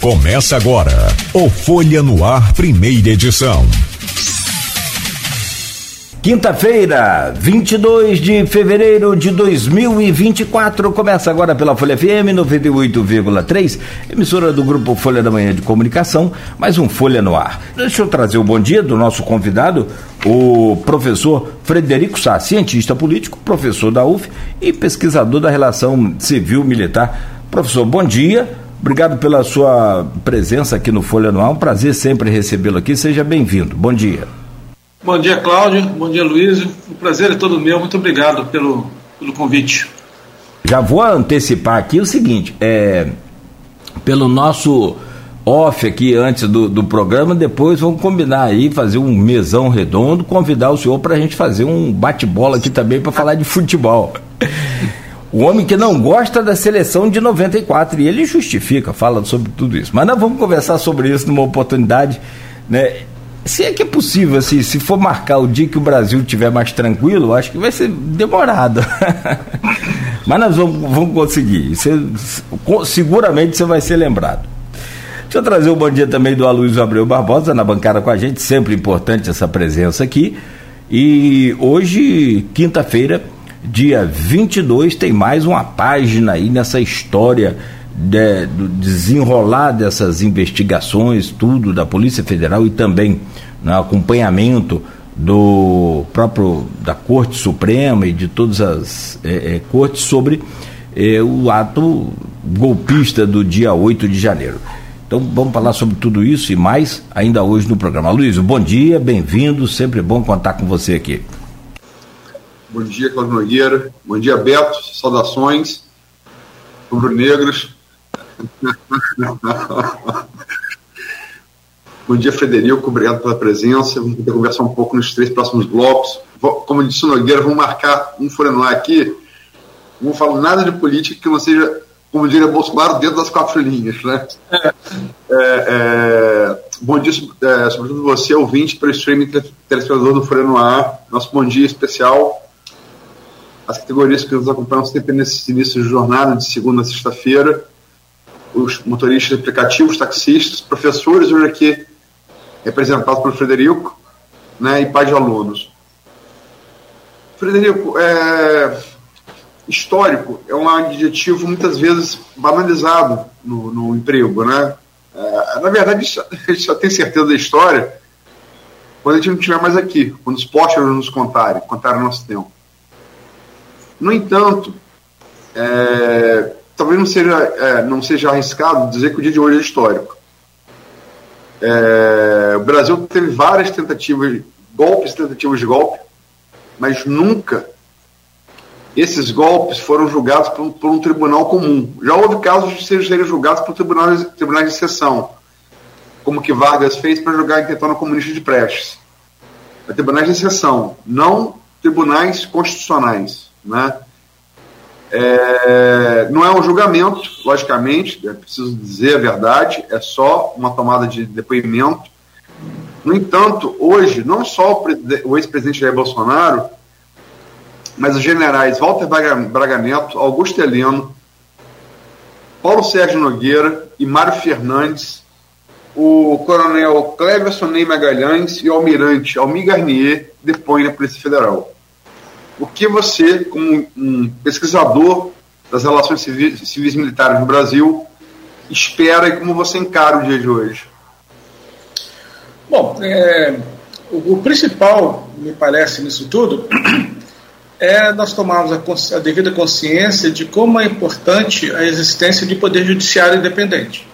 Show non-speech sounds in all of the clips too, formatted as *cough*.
Começa agora o Folha no Ar, primeira edição. Quinta-feira, 22 de fevereiro de 2024, começa agora pela Folha FM 98,3, emissora do grupo Folha da Manhã de Comunicação, mais um Folha no Ar. Deixa eu trazer o bom dia do nosso convidado, o professor Frederico Sá, cientista político, professor da UF e pesquisador da relação civil-militar. Professor, bom dia. Obrigado pela sua presença aqui no Folha Anual. Um prazer sempre recebê-lo aqui. Seja bem-vindo. Bom dia. Bom dia, Cláudio. Bom dia, Luiz. O prazer é todo meu. Muito obrigado pelo, pelo convite. Já vou antecipar aqui o seguinte: é, pelo nosso off aqui antes do, do programa, depois vamos combinar aí, fazer um mesão redondo, convidar o senhor para a gente fazer um bate-bola aqui também para falar de futebol. *laughs* O homem que não gosta da seleção de 94 e ele justifica, fala sobre tudo isso. Mas nós vamos conversar sobre isso numa oportunidade, né? Se é que é possível, assim, se for marcar o dia que o Brasil estiver mais tranquilo, acho que vai ser demorado. *laughs* Mas nós vamos, vamos conseguir. Você, seguramente você vai ser lembrado. Deixa eu trazer o um bom dia também do Aloysio Abreu Barbosa na bancada com a gente, sempre importante essa presença aqui. E hoje, quinta-feira, dia 22, tem mais uma página aí nessa história de, do desenrolar dessas investigações, tudo da Polícia Federal e também no acompanhamento do próprio da Corte Suprema e de todas as é, é, cortes sobre é, o ato golpista do dia 8 de janeiro. Então vamos falar sobre tudo isso e mais ainda hoje no programa. Luiz, bom dia, bem-vindo, sempre bom contar com você aqui. Bom dia, Cláudio Nogueira. Bom dia, Beto. Saudações. Rubro-negros. *laughs* Bom dia, Frederico. Obrigado pela presença. Vamos conversar um pouco nos três próximos blocos. Como disse o Nogueira, vamos marcar um Forenuar aqui. Não falar nada de política que não seja, como diria Bolsonaro, dentro das quatro linhas. Né? É, é, bom dia, é, sobretudo você, ouvinte, para o streaming telespectador do Forenuar. Nosso bom dia especial as categorias que nos acompanham sempre nesse início de jornada, de segunda a sexta-feira, os motoristas aplicativos, taxistas, professores, hoje aqui representados pelo Frederico, né, e pais de alunos. Frederico, é, histórico é um adjetivo muitas vezes banalizado no, no emprego, né? É, na verdade, *laughs* a gente só tem certeza da história quando a gente não estiver mais aqui, quando os postos nos contarem, contarem o nosso tempo. No entanto, é, talvez não seja, é, não seja arriscado dizer que o dia de hoje é histórico. É, o Brasil teve várias tentativas, golpes, tentativas de golpe, mas nunca esses golpes foram julgados por, por um tribunal comum. Já houve casos de serem julgados por tribunais, tribunais de exceção, como que Vargas fez para julgar a intentona comunista de Prestes. Tribunais de exceção, não tribunais constitucionais. Né? É, não é um julgamento, logicamente, é preciso dizer a verdade, é só uma tomada de depoimento. No entanto, hoje, não só o, ex-presidente Jair Bolsonaro, mas os generais Walter Braga Neto, Augusto Heleno, Paulo Sérgio Nogueira e Mário Fernandes, o coronel Cleverson Ney Magalhães e o almirante Almir Garnier depõem na Polícia Federal o que você, como um pesquisador das relações civis, civis militares no Brasil, espera e como você encara o dia de hoje? Bom, é, o, o, principal, me parece, nisso tudo, *clears throat* é nós tomarmos a, a, devida consciência de como é importante a existência de poder judiciário independente.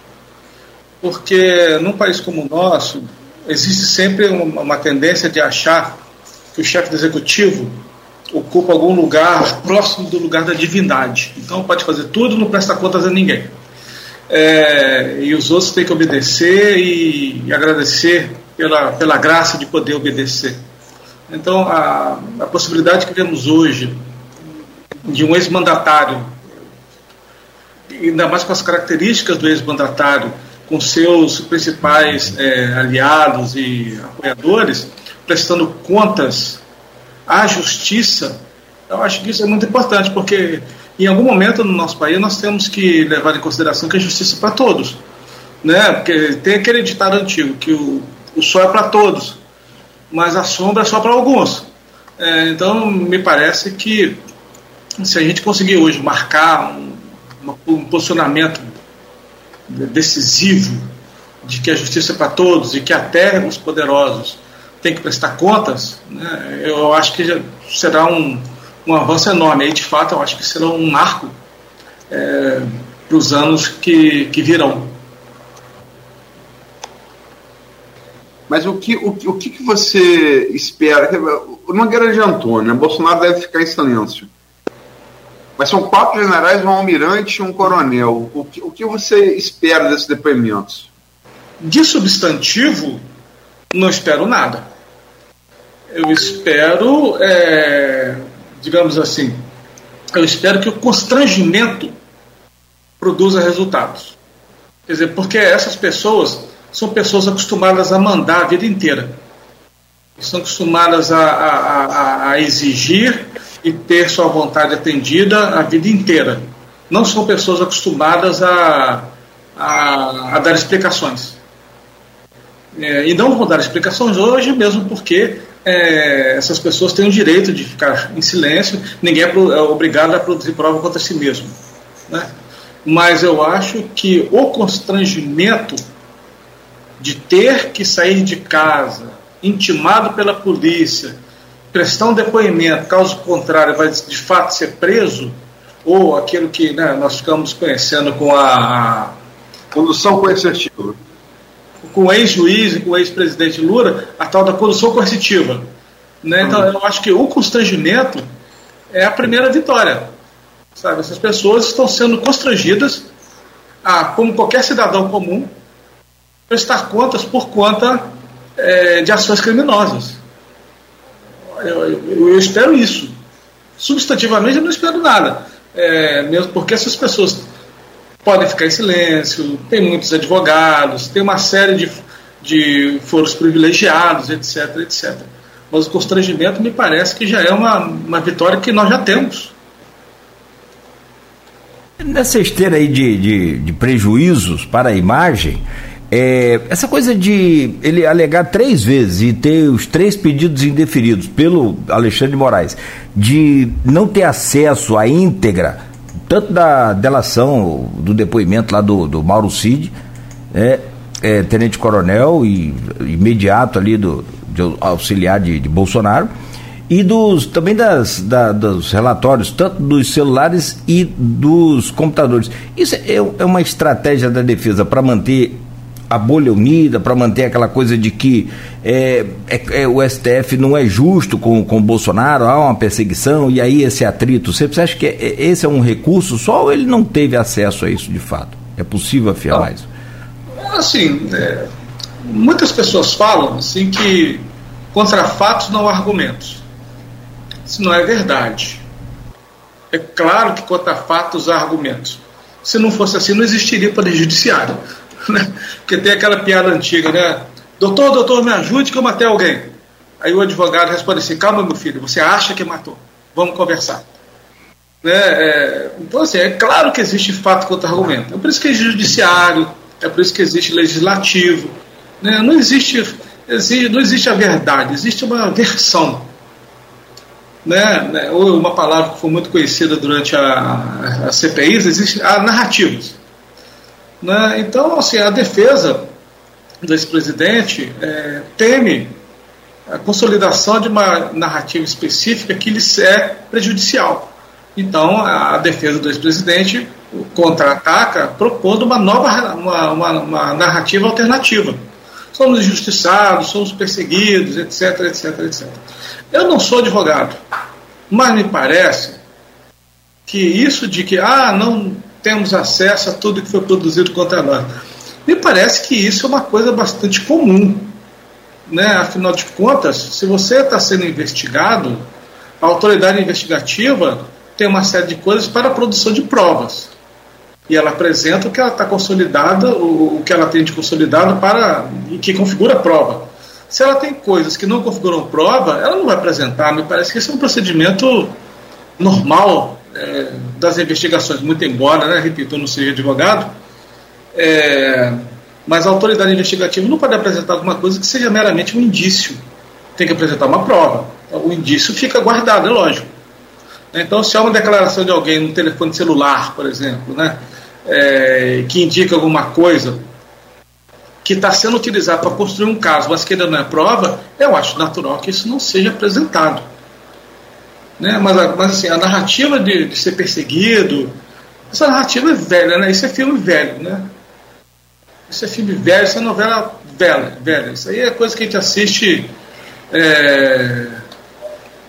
Porque num país como o nosso, existe sempre uma, uma tendência de achar que o chefe do executivo ocupa algum lugar próximo do lugar da divindade. Então pode fazer tudo, não presta contas a ninguém. É, e os outros têm que obedecer e, e, agradecer pela, pela graça de poder obedecer. Então a, a possibilidade que temos hoje de um ex-mandatário, ainda mais com as características do ex-mandatário, com seus principais é, aliados e apoiadores, prestando contas à justiça, eu acho que isso é muito importante, porque em algum momento no nosso país nós temos que levar em consideração que a justiça é para todos. Né? Porque tem aquele ditado antigo que o, o sol é para todos, mas a sombra é só para alguns. É, então, me parece que se a gente conseguir hoje marcar um, um posicionamento decisivo de que a justiça é para todos e que até os poderosos têm que prestar contas, né, eu acho que será um, um avanço enorme. Aí, de fato, eu acho que será um marco é, para os anos que, que virão. Mas o que, o, o que, você espera? O Nogueira adiantou, né? Bolsonaro deve ficar em silêncio. Mas são quatro generais, um almirante e um coronel. O que, o que você espera desses depoimentos? De substantivo, não espero nada. Eu espero, é, digamos assim, eu espero que o constrangimento produza resultados. Quer dizer, porque essas pessoas são pessoas acostumadas a mandar a vida inteira. Estão acostumadas a, a, a, a exigir e ter sua vontade atendida a vida inteira. Não são pessoas acostumadas a, a, a dar explicações. É, e não vão dar explicações hoje, mesmo porque é, essas pessoas têm o direito de ficar em silêncio, ninguém é, é obrigado a produzir prova contra si mesmo. Né? Mas eu acho que o constrangimento de ter que sair de casa, intimado pela polícia, prestar um depoimento, caso contrário, vai de fato ser preso, ou aquilo que né, nós ficamos conhecendo com a condução coercitiva. Com o ex-juiz e com o ex-presidente Lula, a tal da condução coercitiva. Né? Então, eu acho que o constrangimento é a primeira vitória. Sabe? Essas pessoas estão sendo constrangidas a, como qualquer cidadão comum, prestar contas por conta é, de ações criminosas. Eu, eu, eu, espero isso. Substantivamente, eu não espero nada. É, mesmo porque essas pessoas podem ficar em silêncio, tem muitos advogados, tem uma série de, de foros privilegiados, etc, etc. Mas o constrangimento me parece que já é uma, uma vitória que nós já temos. Nessa esteira aí de, de, de prejuízos para a imagem, é, essa coisa de ele alegar três vezes e ter os três pedidos indeferidos pelo Alexandre de Moraes, de não ter acesso à íntegra, tanto da delação, do depoimento lá do, do Mauro Cid, é, é, tenente coronel e imediato ali do, auxiliar de, de Bolsonaro, e dos também das, da, dos relatórios, tanto dos celulares e dos computadores. Isso é, é uma estratégia da defesa para manter a bolha unida, para manter aquela coisa de que é, é, é, o STF não é justo com, com o Bolsonaro, há uma perseguição e aí esse atrito. Você acha que é, é, esse é um recurso só ou ele não teve acesso a isso de fato? É possível afirmar isso? Assim, é, muitas pessoas falam assim que contra fatos não há argumentos. Isso não é verdade. É claro que contra fatos há argumentos. Se não fosse assim, não existiria poder judiciário. *laughs* Né? Porque tem aquela piada antiga, né? Doutor, doutor, me ajude que eu matei alguém. Aí o advogado responde assim: calma, meu filho, você acha que matou? Vamos conversar. Né? É, então, assim, é claro que existe fato contra argumento. É por isso que existe judiciário, é por isso que existe legislativo. Né? Não, existe, existe, não existe a verdade, existe uma versão. Né? Ou uma palavra que foi muito conhecida durante a, a CPIs, existe a narrativas. Né? Então, assim, a defesa desse presidente é, teme a consolidação de uma narrativa específica que lhe é prejudicial. Então, a defesa do ex-presidente contra-ataca propondo uma nova uma, uma, uma, narrativa alternativa. Somos injustiçados, somos perseguidos, etc, etc, etc. Eu não sou advogado, mas me parece que isso de que ah, não temos acesso a tudo que foi produzido contra nós. Me parece que isso é uma coisa bastante comum. Né? Afinal de contas, se você está sendo investigado, a autoridade investigativa tem uma série de coisas para a produção de provas. E ela apresenta o que ela está consolidada, o, o que ela tem de consolidado para e que configura a prova. Se ela tem coisas que não configuram prova, ela não vai apresentar. Me parece que esse é um procedimento normal é, das investigações, muito embora, né, repito, eu não seja advogado, é, Mas a autoridade investigativa não pode apresentar alguma coisa que seja meramente um indício. Tem que apresentar uma prova. O indício fica guardado, é lógico. Então, se há uma declaração de alguém no telefone celular, por exemplo, né, é, que indica alguma coisa que está sendo utilizado para construir um caso, mas que ainda não é prova, eu acho natural que isso não seja apresentado. Né? Mas, mas assim, a narrativa de, de ser perseguido, essa narrativa é velha, né? Isso é filme velho, né? Isso é filme velho, isso é novela velha, velha. Isso aí é coisa que a gente assiste é,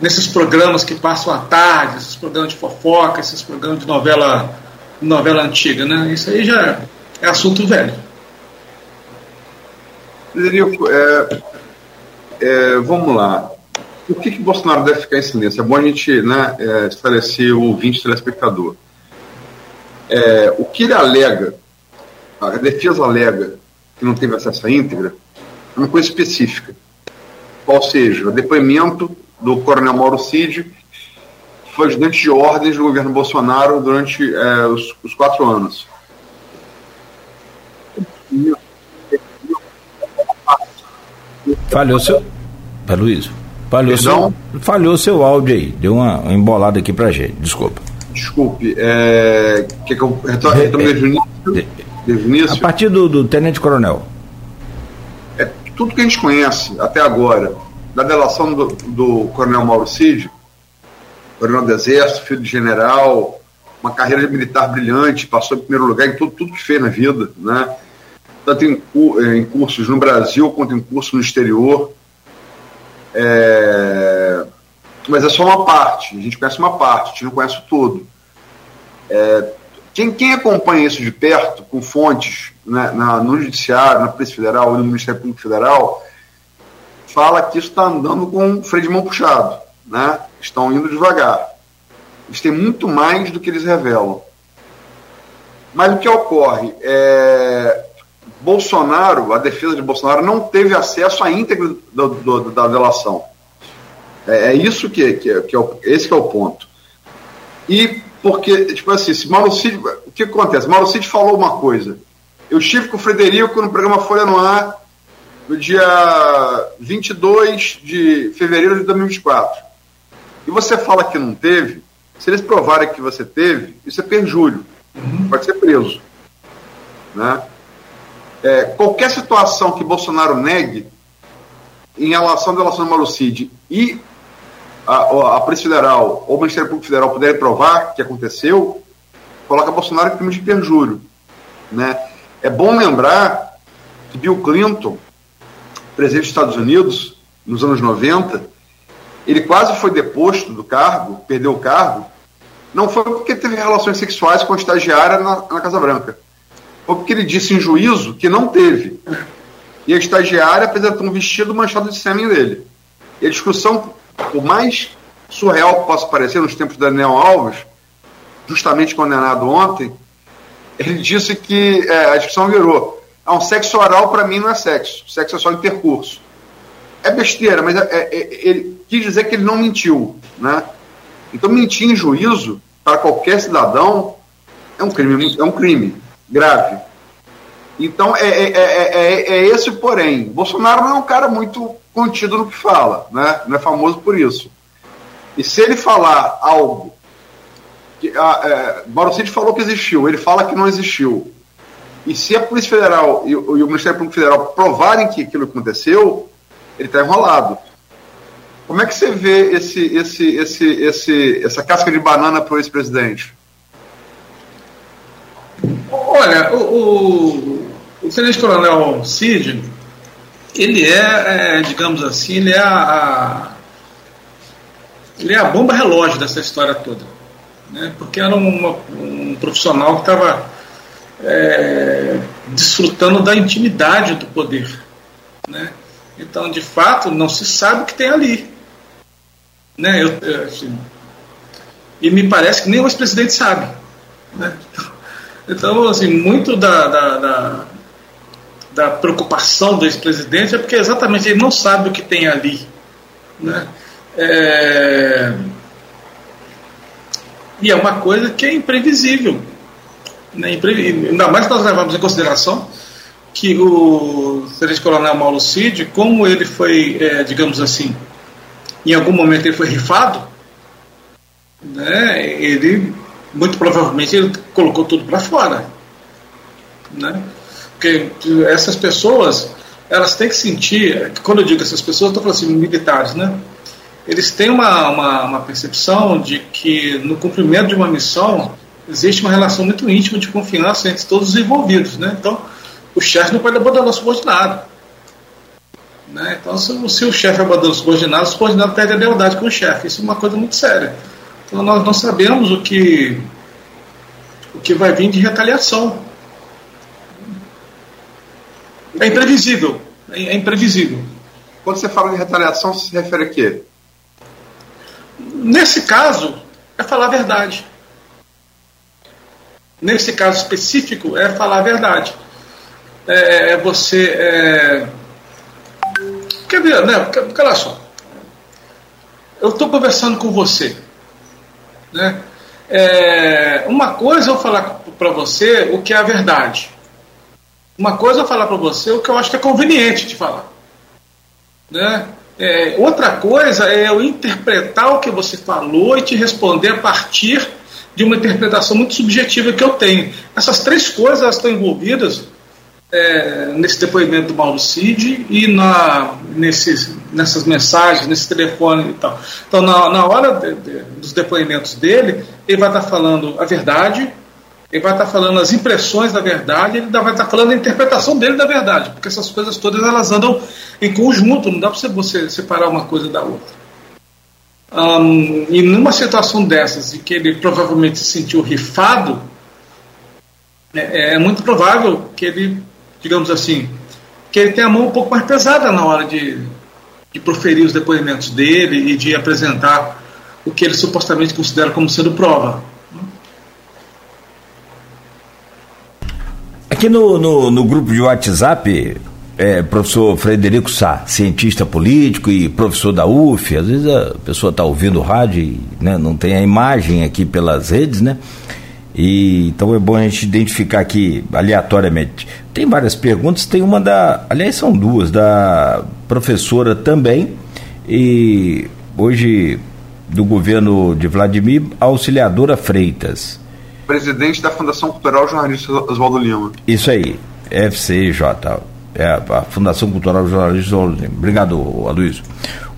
nesses programas que passam à tarde, esses programas de fofoca, esses programas de novela, novela antiga, né? Isso aí já é assunto velho. Frederico, é, é, vamos lá. Por que, que Bolsonaro deve ficar em silêncio? É bom a gente né, é, esclarecer o ouvinte telespectador. É, o que ele alega, a defesa alega que não teve acesso à íntegra, é uma coisa específica. Ou seja, o depoimento do coronel Mauro Cid foi ajudante de ordens do governo Bolsonaro durante é, os, os quatro anos. Falhou seu. Luiz. Falhou seu, falhou seu áudio aí. Deu uma, uma embolada aqui pra gente. Desculpa. Desculpe. É, que que eu retorno é, desde o início? Desde o início? A partir do, do Tenente Coronel. É, tudo que a gente conhece até agora, da delação do, do Coronel Mauro Cid, coronel do Exército, filho de general, uma carreira militar brilhante, passou em primeiro lugar em tudo, tudo que fez na vida, né? tanto em, em cursos no Brasil quanto em cursos no exterior. É, mas é só uma parte, a gente conhece uma parte, a gente não conhece o todo. É, quem, quem, acompanha isso de perto, com fontes né, na, no Judiciário, na Polícia Federal no Ministério Público Federal, fala que isso está andando com o freio de mão puxado. Né? Estão indo devagar. Eles têm muito mais do que eles revelam. Mas o que ocorre? É, Bolsonaro, a defesa de Bolsonaro, não teve acesso à íntegra do, do, da delação. É, é isso que, que, que, é o, esse que é o ponto. E porque, tipo assim, se Mauro Cid, o que acontece? Mauro Cid falou uma coisa. Eu estive com o Frederico no programa Folha no Ar no dia 22 de fevereiro de 2024. E você fala que não teve, se eles provarem que você teve, isso é perjúrio. Pode ser preso. Né? É, qualquer situação que Bolsonaro negue em relação à relação do Malucide e a, a Polícia Federal ou o Ministério Público Federal puderem provar que aconteceu, coloca Bolsonaro em crime de perjúrio. Né? É bom lembrar que Bill Clinton, presidente dos Estados Unidos, nos anos 90, ele quase foi deposto do cargo, perdeu o cargo, não foi porque teve relações sexuais com a estagiária na, na Casa Branca ou porque ele disse em juízo que não teve. E a estagiária apresentou um vestido manchado de sêmen dele. E a discussão, por mais surreal que possa parecer nos tempos de Daniel Alves, justamente condenado ontem, ele disse que é, a discussão virou: ah, um sexo oral para mim não é sexo, sexo é só intercurso. É besteira, mas é, é, é, ele quis dizer que ele não mentiu. Né? Então, mentir em juízo, para qualquer cidadão, é um crime. É um crime grave. Então, é, é, é, é, esse porém. Bolsonaro não é um cara muito contido no que fala, né? não é famoso por isso. E se ele falar algo. Que, ah, é, Mauro falou que existiu, ele fala que não existiu. E se a Polícia Federal e, e o Ministério Público Federal provarem que aquilo aconteceu, ele está enrolado. Como é que você vê esse, esse, esse, esse, essa casca de banana para o ex-presidente? Olha, o, o, o Tenente Coronel Cid, ele é, é, digamos assim, ele é a, a, ele é a bomba relógio dessa história toda. Né? Porque era uma, um profissional que estava é, desfrutando da intimidade do poder. Né? Então, de fato, não se sabe o que tem ali. Né? Eu, assim, e me parece que nem o ex-presidente sabe. Né? Então, assim, muito da, da, da, da preocupação do ex-presidente é porque exatamente ele não sabe o que tem ali. Né? É... E é uma coisa que é imprevisível. Né? Ainda mais que nós levamos em consideração que o Tenente Coronel Mauro Cid, como ele foi, é, digamos assim, em algum momento ele foi rifado, né, ele, muito provavelmente, ele colocou tudo para fora. Né? Porque essas pessoas, elas têm que sentir, quando eu digo essas pessoas, estou falando assim, militares, né? Eles têm uma, uma, uma percepção de que no cumprimento de uma missão existe uma relação muito íntima de confiança entre todos os envolvidos, né? Então, o chefe não pode abandonar o subordinado. Né? Então, se, se o chefe abandona o subordinado, o subordinado perde a lealdade com o chefe. Isso é uma coisa muito séria. Então, nós não sabemos o que, o que vai vir de retaliação. É imprevisível. É, é imprevisível. Quando você fala de retaliação, você se refere a quê? Nesse caso, é falar a verdade. Nesse caso específico, é falar a verdade. É, é você. É... Quer ver, né? Olha só. Eu estou conversando com você. Né? É, uma coisa eu falar para você o que é a verdade. Uma coisa eu falar para você o que eu acho que é conveniente de falar. Né? É, outra coisa é eu interpretar o que você falou e te responder a partir de uma interpretação muito subjetiva que eu tenho. Essas três coisas estão envolvidas é, nesse depoimento do Mauro Cid e na, nesses, nessas mensagens, nesse telefone e tal. Então, na, na hora de, de, dos depoimentos dele, ele vai estar falando a verdade, ele vai estar falando as impressões da verdade, ele vai estar falando a interpretação dele da verdade, porque essas coisas todas elas andam em conjunto, não dá para você separar uma coisa da outra. Um, e numa situação dessas, em que ele provavelmente se sentiu rifado, é, é muito provável que ele digamos assim, que ele tem a mão um pouco mais pesada na hora de, de proferir os depoimentos dele e de apresentar o que ele supostamente considera como sendo prova. Aqui no, no, no grupo de WhatsApp, é, professor Frederico Sá, cientista político e professor da UF, às vezes a pessoa está ouvindo o rádio e né, não tem a imagem aqui pelas redes, né? E, então é bom a gente identificar aqui aleatoriamente. Tem várias perguntas, tem uma da. Aliás, são duas, da professora também, e hoje do governo de Vladimir, auxiliadora Freitas. Presidente da Fundação Cultural Jornalista Oswaldo Lima. Isso aí, FCJ. É a Fundação Cultural Jornalista Oswaldo Lima. Obrigado, Aloysio.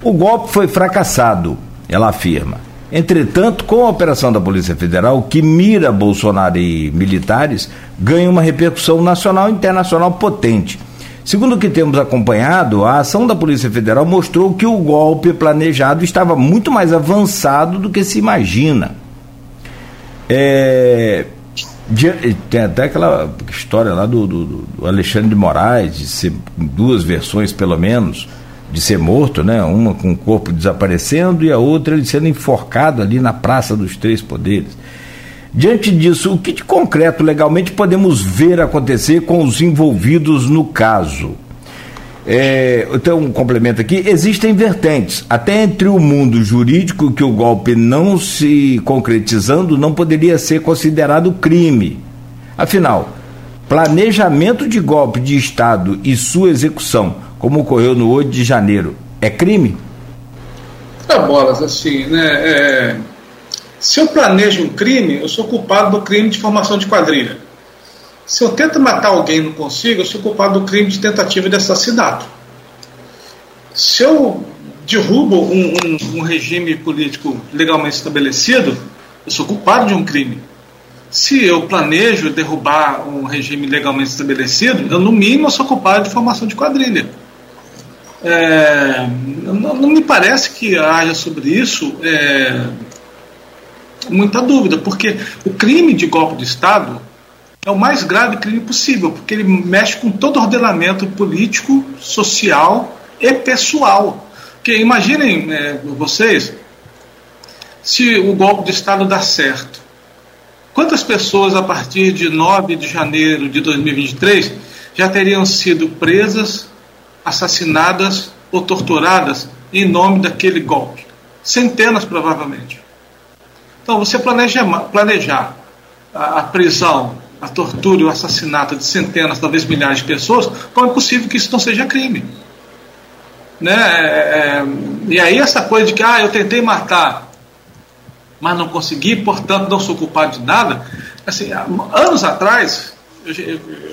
O golpe foi fracassado, ela afirma. Entretanto, com a operação da Polícia Federal, que mira Bolsonaro e militares, ganha uma repercussão nacional e internacional potente. Segundo o que temos acompanhado, a ação da Polícia Federal mostrou que o golpe planejado estava muito mais avançado do que se imagina. É, tem até aquela história lá do, do, do Alexandre de Moraes, de ser duas versões pelo menos de ser morto, né? Uma com o corpo desaparecendo e a outra ele sendo enforcado ali na Praça dos Três Poderes. Diante disso, o que de concreto legalmente podemos ver acontecer com os envolvidos no caso? É, então, um complemento aqui: existem vertentes, até entre o mundo jurídico, que o golpe não se concretizando não poderia ser considerado crime. Afinal, planejamento de golpe de Estado e sua execução como ocorreu no 8 de janeiro, é crime? É, bolas, assim, né? É... Se eu planejo um crime, eu sou culpado do crime de formação de quadrilha. Se eu tento matar alguém e não consigo, eu sou culpado do crime de tentativa de assassinato. Se eu derrubo um, um, um regime político legalmente estabelecido, eu sou culpado de um crime. Se eu planejo derrubar um regime legalmente estabelecido, eu, no mínimo, sou culpado de formação de quadrilha. É, não, não, me parece que haja sobre isso é, muita dúvida, porque o crime de golpe de Estado é o mais grave crime possível, porque ele mexe com todo o ordenamento político, social e pessoal. Porque imaginem é, vocês se o golpe de Estado dá certo. Quantas pessoas a partir de 9 de janeiro de 2023 já teriam sido presas, assassinadas ou torturadas em nome daquele golpe. Centenas, provavelmente. Então, você planeja, planejar a, a prisão a tortura e o assassinato de centenas, talvez milhares de pessoas, como é possível que isso não seja crime? Né? É, é, e aí essa coisa de que ah, eu tentei matar, mas não consegui, portanto não sou culpado de nada. Assim, anos atrás, eu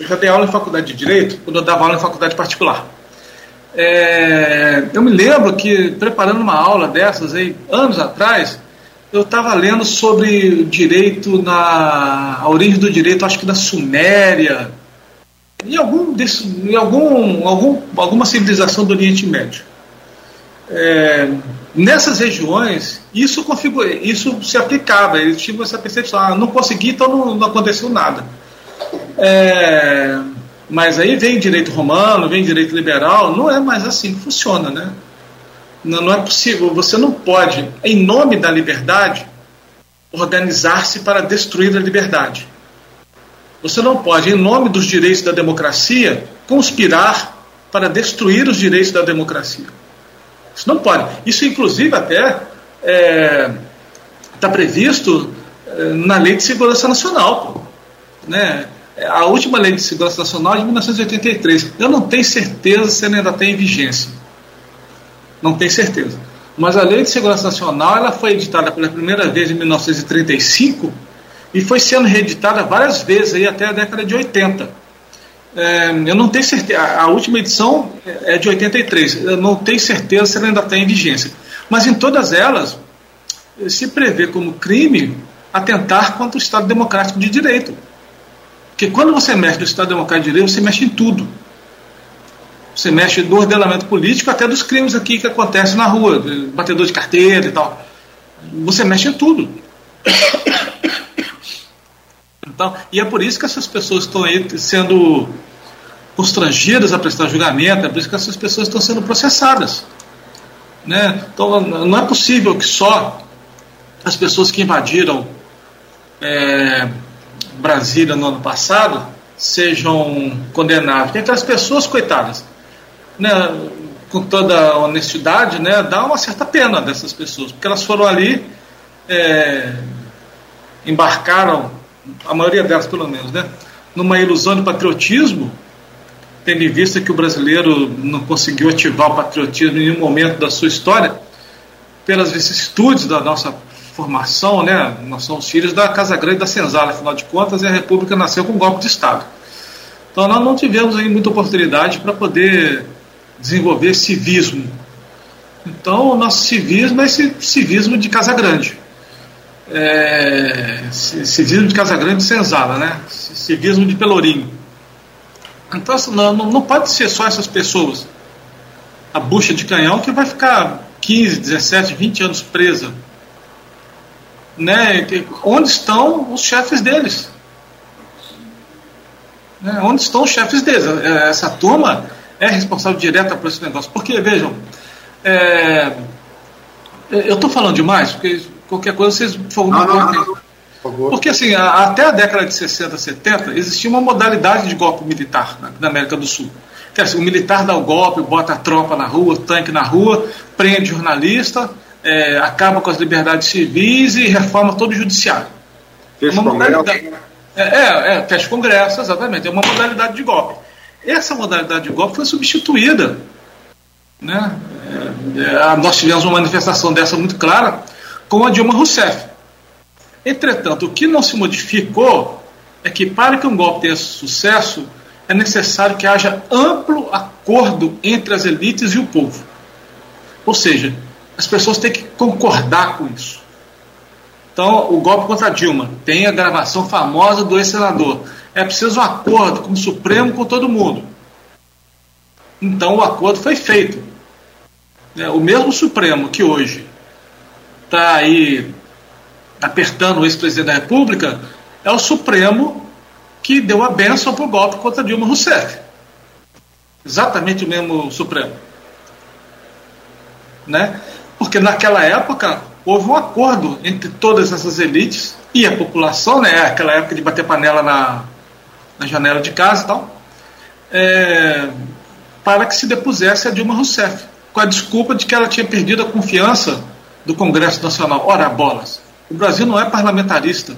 já dei aula em faculdade de Direito, quando eu dava aula em faculdade particular. É, eu me lembro que, preparando uma aula dessas aí, anos atrás, eu estava lendo sobre direito na a origem do direito, acho que da Suméria, em algum desse, em algum, algum alguma civilização do Oriente Médio. É, nessas regiões isso configura, isso se aplicava, eles tinham essa percepção, ah, não consegui, então não, não aconteceu nada. É, mas aí vem direito romano, vem direito liberal, não é mais assim que funciona, né? Não, não é possível, você não pode, em nome da liberdade, organizar-se para destruir a liberdade. Você não pode, em nome dos direitos da democracia, conspirar para destruir os direitos da democracia. Isso não pode. Isso, inclusive, até está é, tá previsto é, na Lei de Segurança Nacional. Pô, né? A última Lei de Segurança Nacional é de 1983. Eu não tenho certeza se ela ainda tem vigência. Não tenho certeza. Mas a Lei de Segurança Nacional ela foi editada pela primeira vez em 1935 e foi sendo reeditada várias vezes aí até a década de 80. É, eu não tenho certeza, a última edição é de 83, eu não tenho certeza se ela ainda está em vigência. Mas em todas elas se prevê como crime atentar contra o Estado Democrático de Direito. Porque quando você mexe no Estado Democrático de Direito, você mexe em tudo. Você mexe no ordenamento político, até dos crimes aqui que acontecem na rua, batedor de carteira e tal. Você mexe em tudo. Então, e é por isso que essas pessoas estão aí sendo constrangidas a prestar julgamento, é por isso que essas pessoas estão sendo processadas. Né? Então, não é possível que só as pessoas que invadiram é, Brasília no ano passado sejam condenadas. Tem aquelas pessoas, coitadas, né, com toda honestidade, né, dá uma certa pena dessas pessoas, porque elas foram ali, é, embarcaram, a maioria delas pelo menos, né, numa ilusão de patriotismo, tendo em vista que o brasileiro não conseguiu ativar o patriotismo em nenhum momento da sua história, pelas vicissitudes da nossa formação, né? Nós somos filhos da Casa Grande da Senzala, afinal de contas, e a República nasceu com um golpe de Estado. Então nós não tivemos aí muita oportunidade para poder desenvolver civismo. Então o nosso civismo é esse civismo de Casa Grande. É, civismo de Casa Grande e Senzala, né? Civismo de Pelourinho. Então não, não pode ser só essas pessoas. A bucha de canhão que vai ficar 15, 17, 20 anos presa né, onde estão os chefes deles? Né, onde estão os chefes deles? É, essa turma é responsável direta por esse negócio. Porque, vejam, é, eu estou falando demais, porque qualquer coisa vocês foram não, não, não, Porque assim, a, até a década de 60, 70, existia uma modalidade de golpe militar na, na América do Sul. Que, assim, o militar dá o golpe, bota a tropa na rua, tanque na rua, prende jornalista, é, acaba com as liberdades civis e reforma todo o judiciário. Fecha uma modalidade, é, é, é, fecha congresso, exatamente. É uma modalidade de golpe. Essa modalidade de golpe foi substituída. Né? É, é nós tivemos uma manifestação dessa muito clara com a Dilma Rousseff. Entretanto, o que não se modificou é que para que um golpe tenha sucesso, é necessário que haja amplo acordo entre as elites e o povo. Ou seja, as pessoas têm que concordar com isso. Então, o golpe contra Dilma tem a gravação famosa do ex-senador. É preciso um acordo com o Supremo, com todo mundo. Então, o acordo foi feito. É, o mesmo Supremo que hoje está aí apertando o ex-presidente da República é o Supremo que deu a benção para o golpe contra Dilma Rousseff. Exatamente o mesmo Supremo. Né? Porque naquela época houve um acordo entre todas essas elites e a população, né? Aquela época de bater panela na, na janela de casa e tal, é, para que se depusesse a Dilma Rousseff, com a desculpa de que ela tinha perdido a confiança do Congresso Nacional. Ora, bolas! O Brasil não é parlamentarista.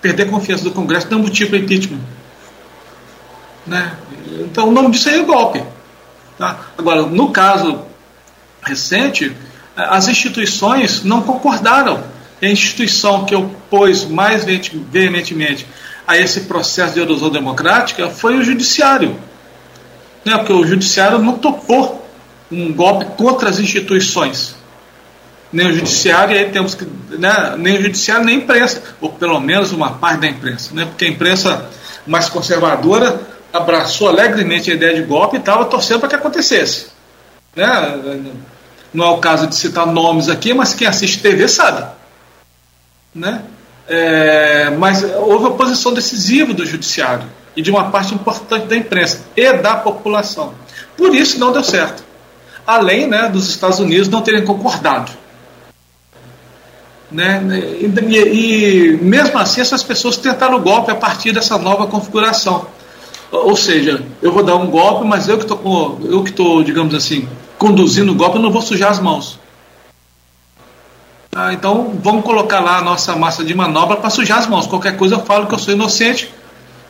perder a confiança do Congresso não é motivo para impeachment. Né? Então, o nome disso aí é golpe. Tá? Agora, no caso recente, as instituições não concordaram. A instituição que opôs mais veementemente a esse processo de erosão democrática foi o judiciário. Né? Porque o judiciário não topou um golpe contra as instituições. Nem o judiciário, aí temos que. Né? Nem o judiciário, nem a imprensa, ou pelo menos uma parte da imprensa. Né? Porque a imprensa mais conservadora abraçou alegremente a ideia de golpe e estava torcendo para que acontecesse. Né? Não é o caso de citar nomes aqui, mas quem assiste TV sabe. Né? É, mas houve oposição decisiva do judiciário e de uma parte importante da imprensa e da população. Por isso não deu certo. Além né, dos Estados Unidos não terem concordado. Né? E, e, e mesmo assim essas pessoas tentaram o golpe a partir dessa nova configuração. Ou seja, eu vou dar um golpe, mas eu que estou, digamos assim, conduzindo o golpe, eu não vou sujar as mãos. Ah, então vamos colocar lá a nossa massa de manobra para sujar as mãos. Qualquer coisa eu falo que eu sou inocente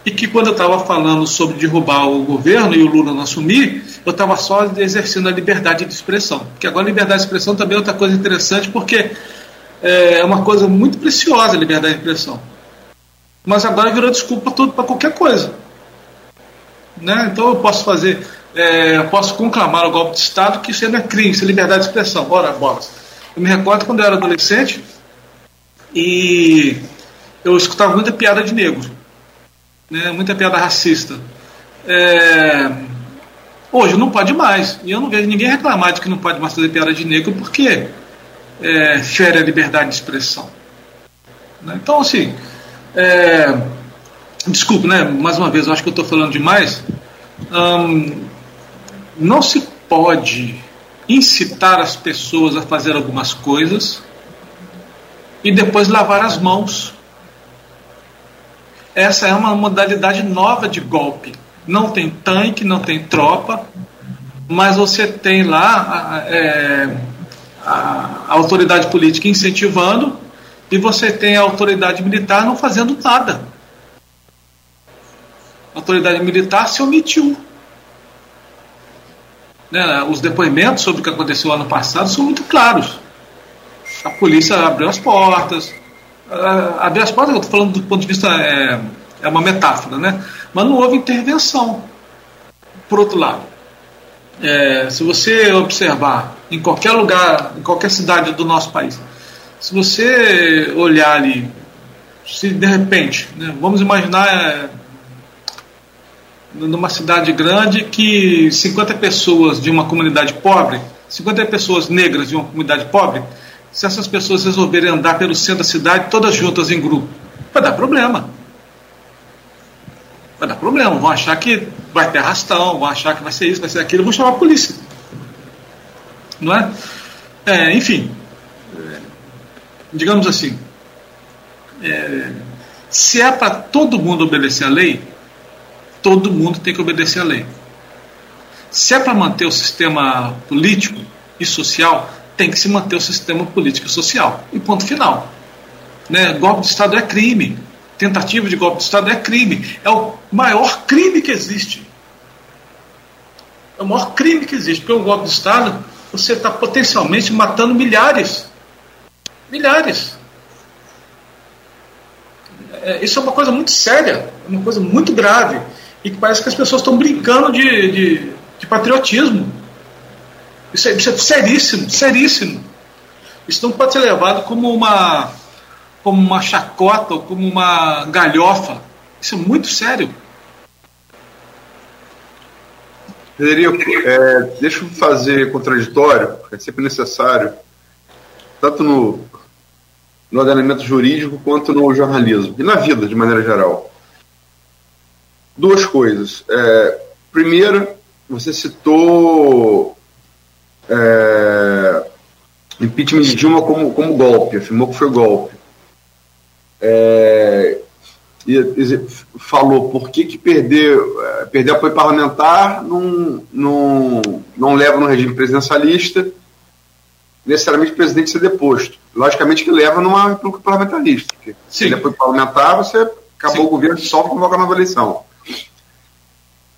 e que quando eu estava falando sobre derrubar o governo e o Lula não assumir, eu estava só exercendo a liberdade de expressão. Porque agora liberdade de expressão também é outra coisa interessante, porque é uma coisa muito preciosa a liberdade de expressão. Mas agora virou desculpa tudo para qualquer coisa. Né? Então eu posso fazer, é, posso conclamar o golpe de Estado que isso não é crime, isso é liberdade de expressão. Ora, bolas. Eu me recordo quando eu era adolescente e eu escutava muita piada de negro, né? muita piada racista. É, hoje não pode mais. E eu não vejo ninguém reclamar de que não pode mais fazer piada de negro porque é, fere a liberdade de expressão. Né? Então, assim, é, né? Mais uma vez, eu acho que eu estou falando demais. Hum, não se pode incitar as pessoas a fazer algumas coisas e depois lavar as mãos. Essa é uma modalidade nova de golpe. Não tem tanque, não tem tropa, mas você tem lá é, a, a autoridade política incentivando e você tem a autoridade militar não fazendo nada a autoridade militar se omitiu. Né? Os depoimentos sobre o que aconteceu ano passado são muito claros. A polícia abriu as portas. Uh, abriu as portas, eu estou falando do ponto de vista. É, é uma metáfora, né? Mas não houve intervenção. Por outro lado, é, se você observar em qualquer lugar, em qualquer cidade do nosso país, se você olhar ali, se de repente, né, vamos imaginar é, numa cidade grande que 50 pessoas de uma comunidade pobre, 50 pessoas negras de uma comunidade pobre, se essas pessoas resolverem andar pelo centro da cidade todas juntas em grupo, vai dar problema. Vai dar problema, vão achar que vai ter arrastão, vão achar que vai ser isso, vai ser aquilo, vão chamar a polícia. Não é? é enfim, digamos assim, é, se é para todo mundo obedecer a lei, todo mundo tem que obedecer à lei. Se é para manter o sistema político e social, tem que se manter o sistema político e social. E ponto final. Né? Golpe de Estado é crime. Tentativa de golpe de Estado é crime. É o maior crime que existe. É o maior crime que existe. Porque o golpe de Estado, você está potencialmente matando milhares. Milhares. É, isso é uma coisa muito séria, uma coisa muito grave e que parece que as pessoas estão brincando de, de, de patriotismo. Isso é, isso é seríssimo, seríssimo. Isso não pode ser levado como uma, como uma chacota ou como uma galhofa. Isso é muito sério. Federico, é, deixa eu fazer contraditório, é sempre necessário, tanto no, no ordenamento jurídico quanto no jornalismo, e na vida de maneira geral duas coisas. É, primeiro, você citou é, impeachment de Dilma como, como golpe, afirmou que foi golpe. É, e, e, falou por que, que perder, é, perder apoio parlamentar não, não, não leva no regime presidencialista necessariamente o presidente ser deposto. Logicamente que leva numa república parlamentarista. Porque se ele foi parlamentar, você acabou Sim. o governo, só convoca a nova eleição.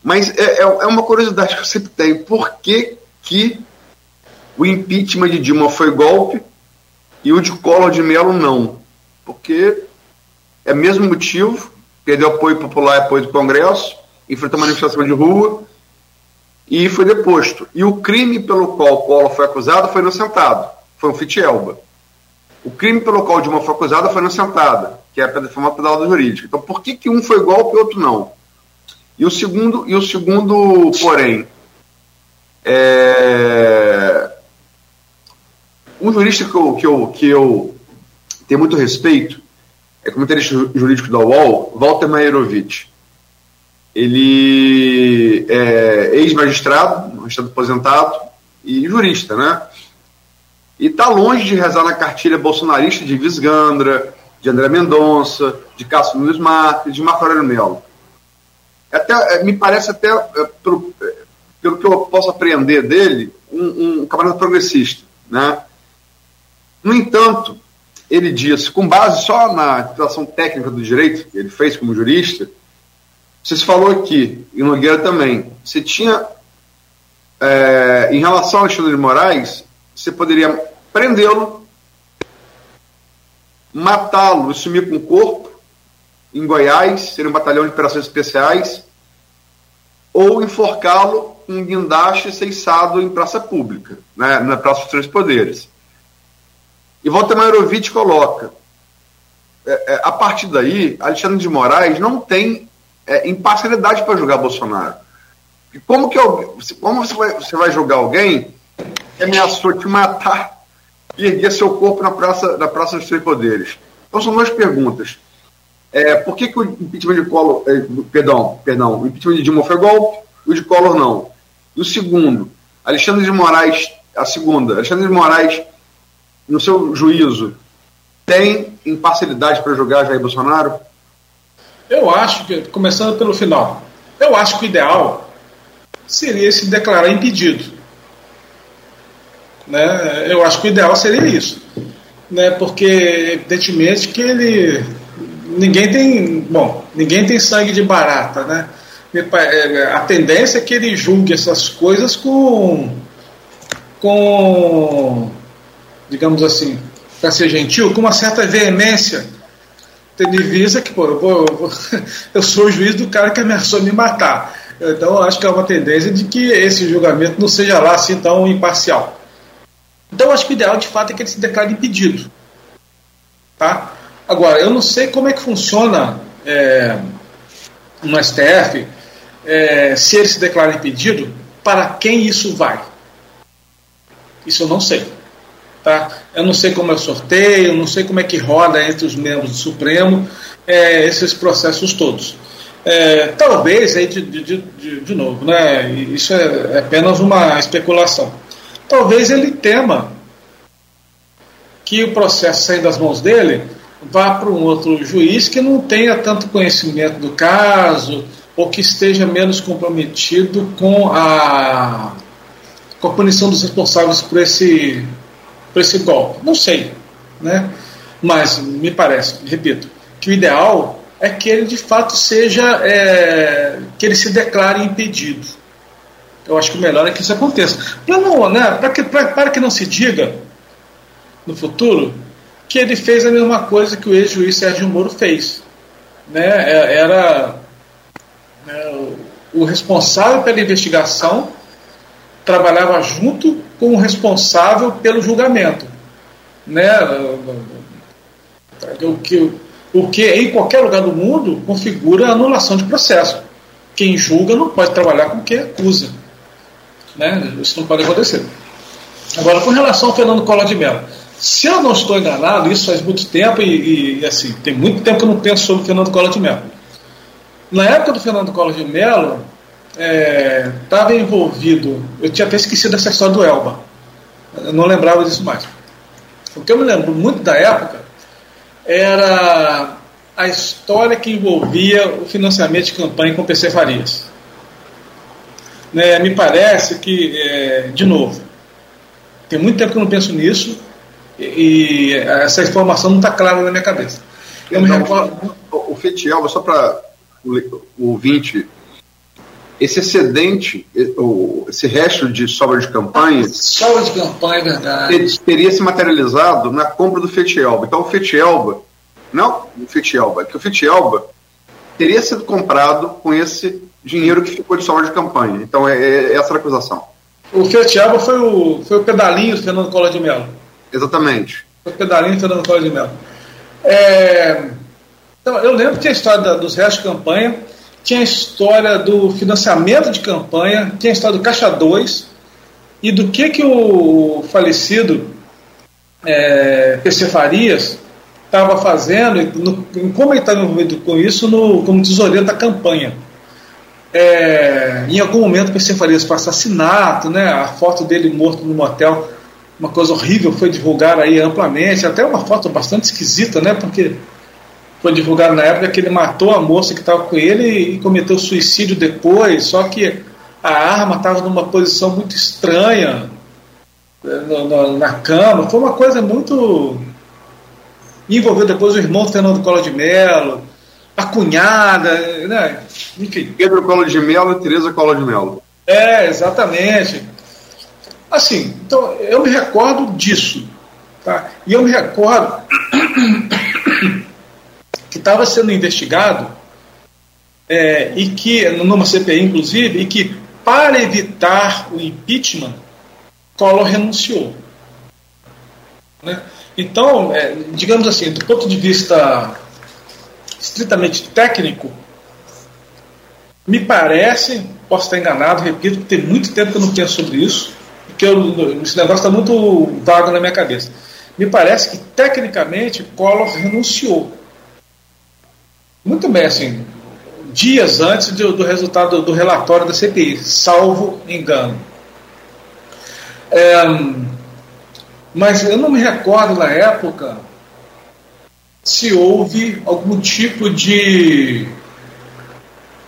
Mas é, é, é, uma curiosidade que eu sempre tenho. Por que, que o impeachment de Dilma foi golpe e o de Collor de Mello não? Porque é o mesmo motivo, perdeu apoio popular e apoio do Congresso, enfrentou manifestação de rua e foi deposto. E o crime pelo qual Collor foi acusado foi inocentado, foi um fitielba. O crime pelo qual Dilma foi acusada foi inocentada, que é a deformação da ordem jurídica. Então, por que, que um foi golpe e outro não? E o segundo, e o segundo porém, é... um jurista que eu, que, eu, que eu tenho muito respeito é comentarista jurídico da UOL, Walter Mairovich. Ele é ex-magistrado, magistrado aposentado e jurista, né? E está longe de rezar na cartilha bolsonarista de Visgandra, de André Mendonça, de Cássio Nunes Marques, de Marco Aurélio Melo. Até, é, me parece até, é, pelo, é, pelo que eu posso aprender dele, um, um camarada progressista. Né? No entanto, ele diz, com base só na situação técnica do direito que ele fez como jurista, você se falou aqui, e Nogueira também, você tinha, é, em relação ao Alexandre de Moraes, você poderia prendê-lo, matá-lo e sumir com o corpo em Goiás, ser um batalhão de operações especiais, ou enforcá-lo um guindaste ceiçado em praça pública, né, na Praça dos Três Poderes. E Walter Mairovitch coloca, é, é, a partir daí, Alexandre de Moraes não tem é, imparcialidade para julgar Bolsonaro. E como que como você vai, você vai julgar alguém que ameaçou te matar e erguer seu corpo na praça, na praça dos Três Poderes? Então são duas perguntas. É, por que, que o impeachment de Collor, é, perdão, perdão, o impeachment de Dilma foi golpe o de Collor não? E o segundo, Alexandre de Moraes, a segunda, Alexandre de Moraes, no seu juízo, tem imparcialidade para julgar Jair Bolsonaro? Eu acho que, começando pelo final, eu acho que o ideal seria se declarar impedido. Né? Eu acho que o ideal seria isso. Né? Porque, evidentemente, que ele. Ninguém tem. Bom, ninguém tem sangue de barata, né? É, a tendência é que ele julgue essas coisas com. com. digamos assim, para ser gentil, com uma certa veemência. Tendo em vista que, pô, eu, vou, eu, vou, *laughs* eu sou o juiz do cara que ameaçou me matar. Então, acho que é uma tendência de que esse julgamento não seja lá assim tão imparcial. Então, acho que o ideal, de fato, é que ele se declare impedido. Tá? Agora, eu não sei como é que funciona é, STF, é, se ele se declara impedido, para quem isso vai. Isso eu não sei. Tá? Eu não sei como é o sorteio, eu não sei como é que roda entre os membros do Supremo é, esses processos todos. É, talvez, aí de, de, de, de, novo, né, isso é, é apenas uma especulação talvez ele tema que o processo sair das mãos dele vá para um outro juiz que não tenha tanto conhecimento do caso ou que esteja menos comprometido com a, com a punição dos responsáveis por esse, por esse golpe. Não sei, né? mas me parece, repito, que o ideal é que ele de fato seja, é, que ele se declare impedido. Eu acho que o melhor é que isso aconteça. Para não, né, para que, para que não se diga no futuro que ele fez a mesma coisa que o ex-juiz Sérgio Moro fez. Né? É, era né, o responsável pela investigação trabalhava junto com o responsável pelo julgamento. Né? O que, o que em qualquer lugar do mundo configura anulação de processo. Quem julga não pode trabalhar com quem acusa. Né? Isso não pode acontecer. Agora, com relação ao Fernando Collor de Mello, se eu não estou enganado, isso faz muito tempo e, e assim, tem muito tempo que eu não penso sobre o Fernando Collor de Mello. Na época do Fernando Collor de Mello, estava é, envolvido, eu tinha até esquecido essa história do Elba, eu não lembrava disso mais. O que eu me lembro muito da época era a história que envolvia o financiamento de campanha com o PC Farias né, me parece que, é, de novo, Tem muito tempo que eu não penso nisso e, e essa informação não está clara na minha cabeça. Eu então, me recordo... O Fetiel, só para o ouvinte, esse excedente, esse resto de sobra de campanha. Sobra de campanha, é verdade. Teria se materializado na compra do Fetielba. Então o Fetielba, não o Fetielba, é que o Fetielba teria sido comprado com esse dinheiro que ficou de sobra de campanha. Então é, é essa a acusação. O Fiat Alba foi o, foi o pedalinho do Fernando Collor de Mello. Exatamente. O pedalinho do Fernando Collor de Mello. É, então, eu lembro que a história dos restos de campanha, tinha a história do financiamento de campanha, tinha a história do Caixa 2 e do que, que o falecido é, PC Farias estava fazendo, no, como ele estava envolvido com isso, no, como tesoureiro da campanha. É, em algum momento PC Farias foi assassinato, né, a foto dele morto no motel, uma coisa horrível, foi divulgada aí amplamente, até uma foto bastante esquisita, né, porque foi divulgado na época que ele matou a moça que estava com ele e cometeu suicídio depois, só que a arma estava numa posição muito estranha na, na, cama, foi uma coisa muito envolveu depois o irmão Fernando Collor de Mello, a cunhada, né? Enfim. Pedro Collor de Mello e Tereza Collor de Mello. É, exatamente. Assim, então eu me recordo disso. Tá? E eu me recordo *coughs* que estava sendo investigado é, e que, numa CPI inclusive, e que para evitar o impeachment, Collor renunciou. Né? Então, é, digamos assim, do ponto de vista estritamente técnico, me parece, posso estar enganado, repito, tem muito tempo que eu não penso sobre isso, porque eu, esse negócio está muito vago na minha cabeça. Me parece que, tecnicamente, Collor renunciou. Muito bem, assim, dias antes do, do resultado do relatório da CPI, salvo engano. É, mas eu não me recordo na época se houve algum tipo de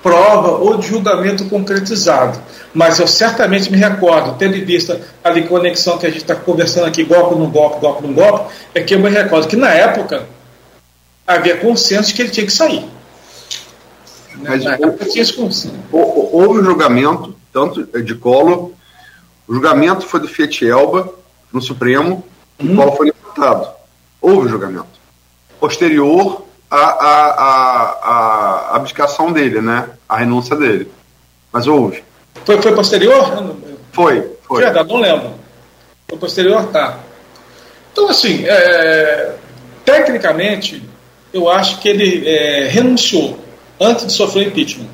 prova ou de julgamento concretizado. Mas eu certamente me recordo, tendo em vista a conexão que a gente está conversando aqui, golpe no golpe, golpe no golpe, é que eu me recordo que na época havia consenso de que ele tinha que sair. Mas na época tinha esse consenso. Houve um julgamento, tanto de Collor, o julgamento foi do Fiat Elba, no Supremo, uhum. o qual foi levantado. Houve julgamento. Posterior à, à, à, à, abdicação dele, né? A renúncia dele. Mas houve. Foi, foi posterior? Foi, foi. Verdade, não lembro. Foi posterior, tá. Então, assim, é, tecnicamente, eu acho que ele é, renunciou antes de sofrer impeachment.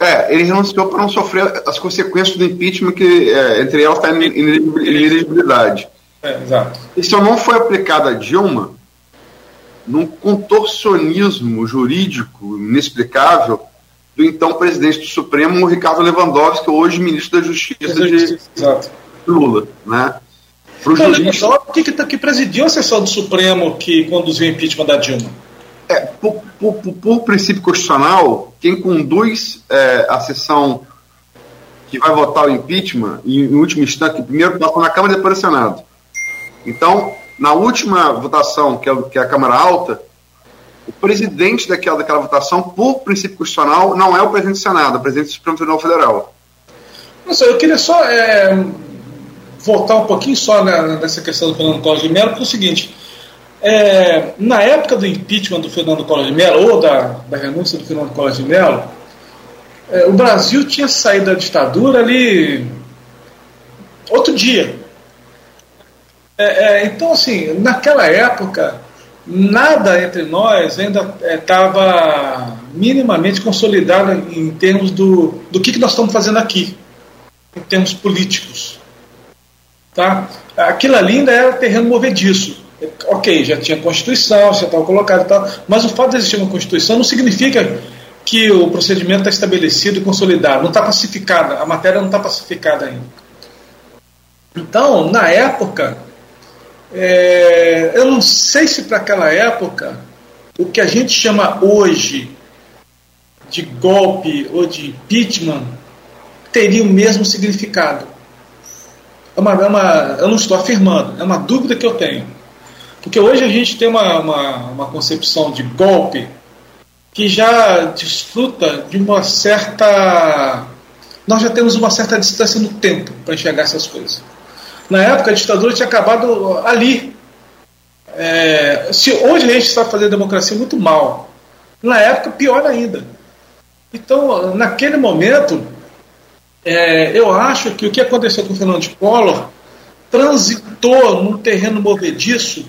É, ele renunciou para não sofrer as consequências do impeachment, que é, entre elas está a inelegibilidade. É, exato. Isso não foi aplicado a Dilma num contorcionismo jurídico inexplicável do então presidente do Supremo, Ricardo Lewandowski, hoje ministro da Justiça, de Exato. Lula. Né? Pro então, jurista... que, que, que presidiu a sessão do Supremo que conduziu o impeachment da Dilma? É, por, por, por, princípio constitucional, quem conduz é, a sessão que vai votar o impeachment, em, em último instante, primeiro passa na Câmara e depois no Senado. Então, na última votação, que é, que é a Câmara Alta, o presidente daquela, daquela votação, por princípio constitucional, não é o presidente do Senado, é o presidente do Supremo Tribunal Federal. Nossa, eu queria só é, voltar um pouquinho só nessa questão do Fernando Collor de Mello, porque é o seguinte, é, na época do impeachment do Fernando Collor de Mello, ou da, da renúncia do Fernando Collor de Mello, é, o Brasil tinha saído da ditadura ali outro dia. É, é então, assim, naquela época, nada entre nós ainda estava é, minimamente consolidado em termos do, do que, que nós estamos fazendo aqui, em termos políticos. Tá? Aquilo ali ainda era terreno movediço ok, já tinha Constituição, já estava colocado e tal, mas o fato de existir uma Constituição não significa que o procedimento está estabelecido e consolidado, não está pacificada, a matéria não está pacificada ainda. Então, na época, é, eu não sei se para aquela época o que a gente chama hoje de golpe ou de impeachment teria o mesmo significado. é uma, é uma, eu não estou afirmando, é uma dúvida que eu tenho. Porque hoje a gente tem uma, uma, uma concepção de golpe que já desfruta de uma certa. Nós já temos uma certa distância no tempo para enxergar essas coisas. Na época, a ditadura tinha acabado ali. É, se hoje a gente está fazendo democracia muito mal, na época, pior ainda. Então, naquele momento, é, eu acho que o que aconteceu com o Fernando de Collor transitou num terreno movediço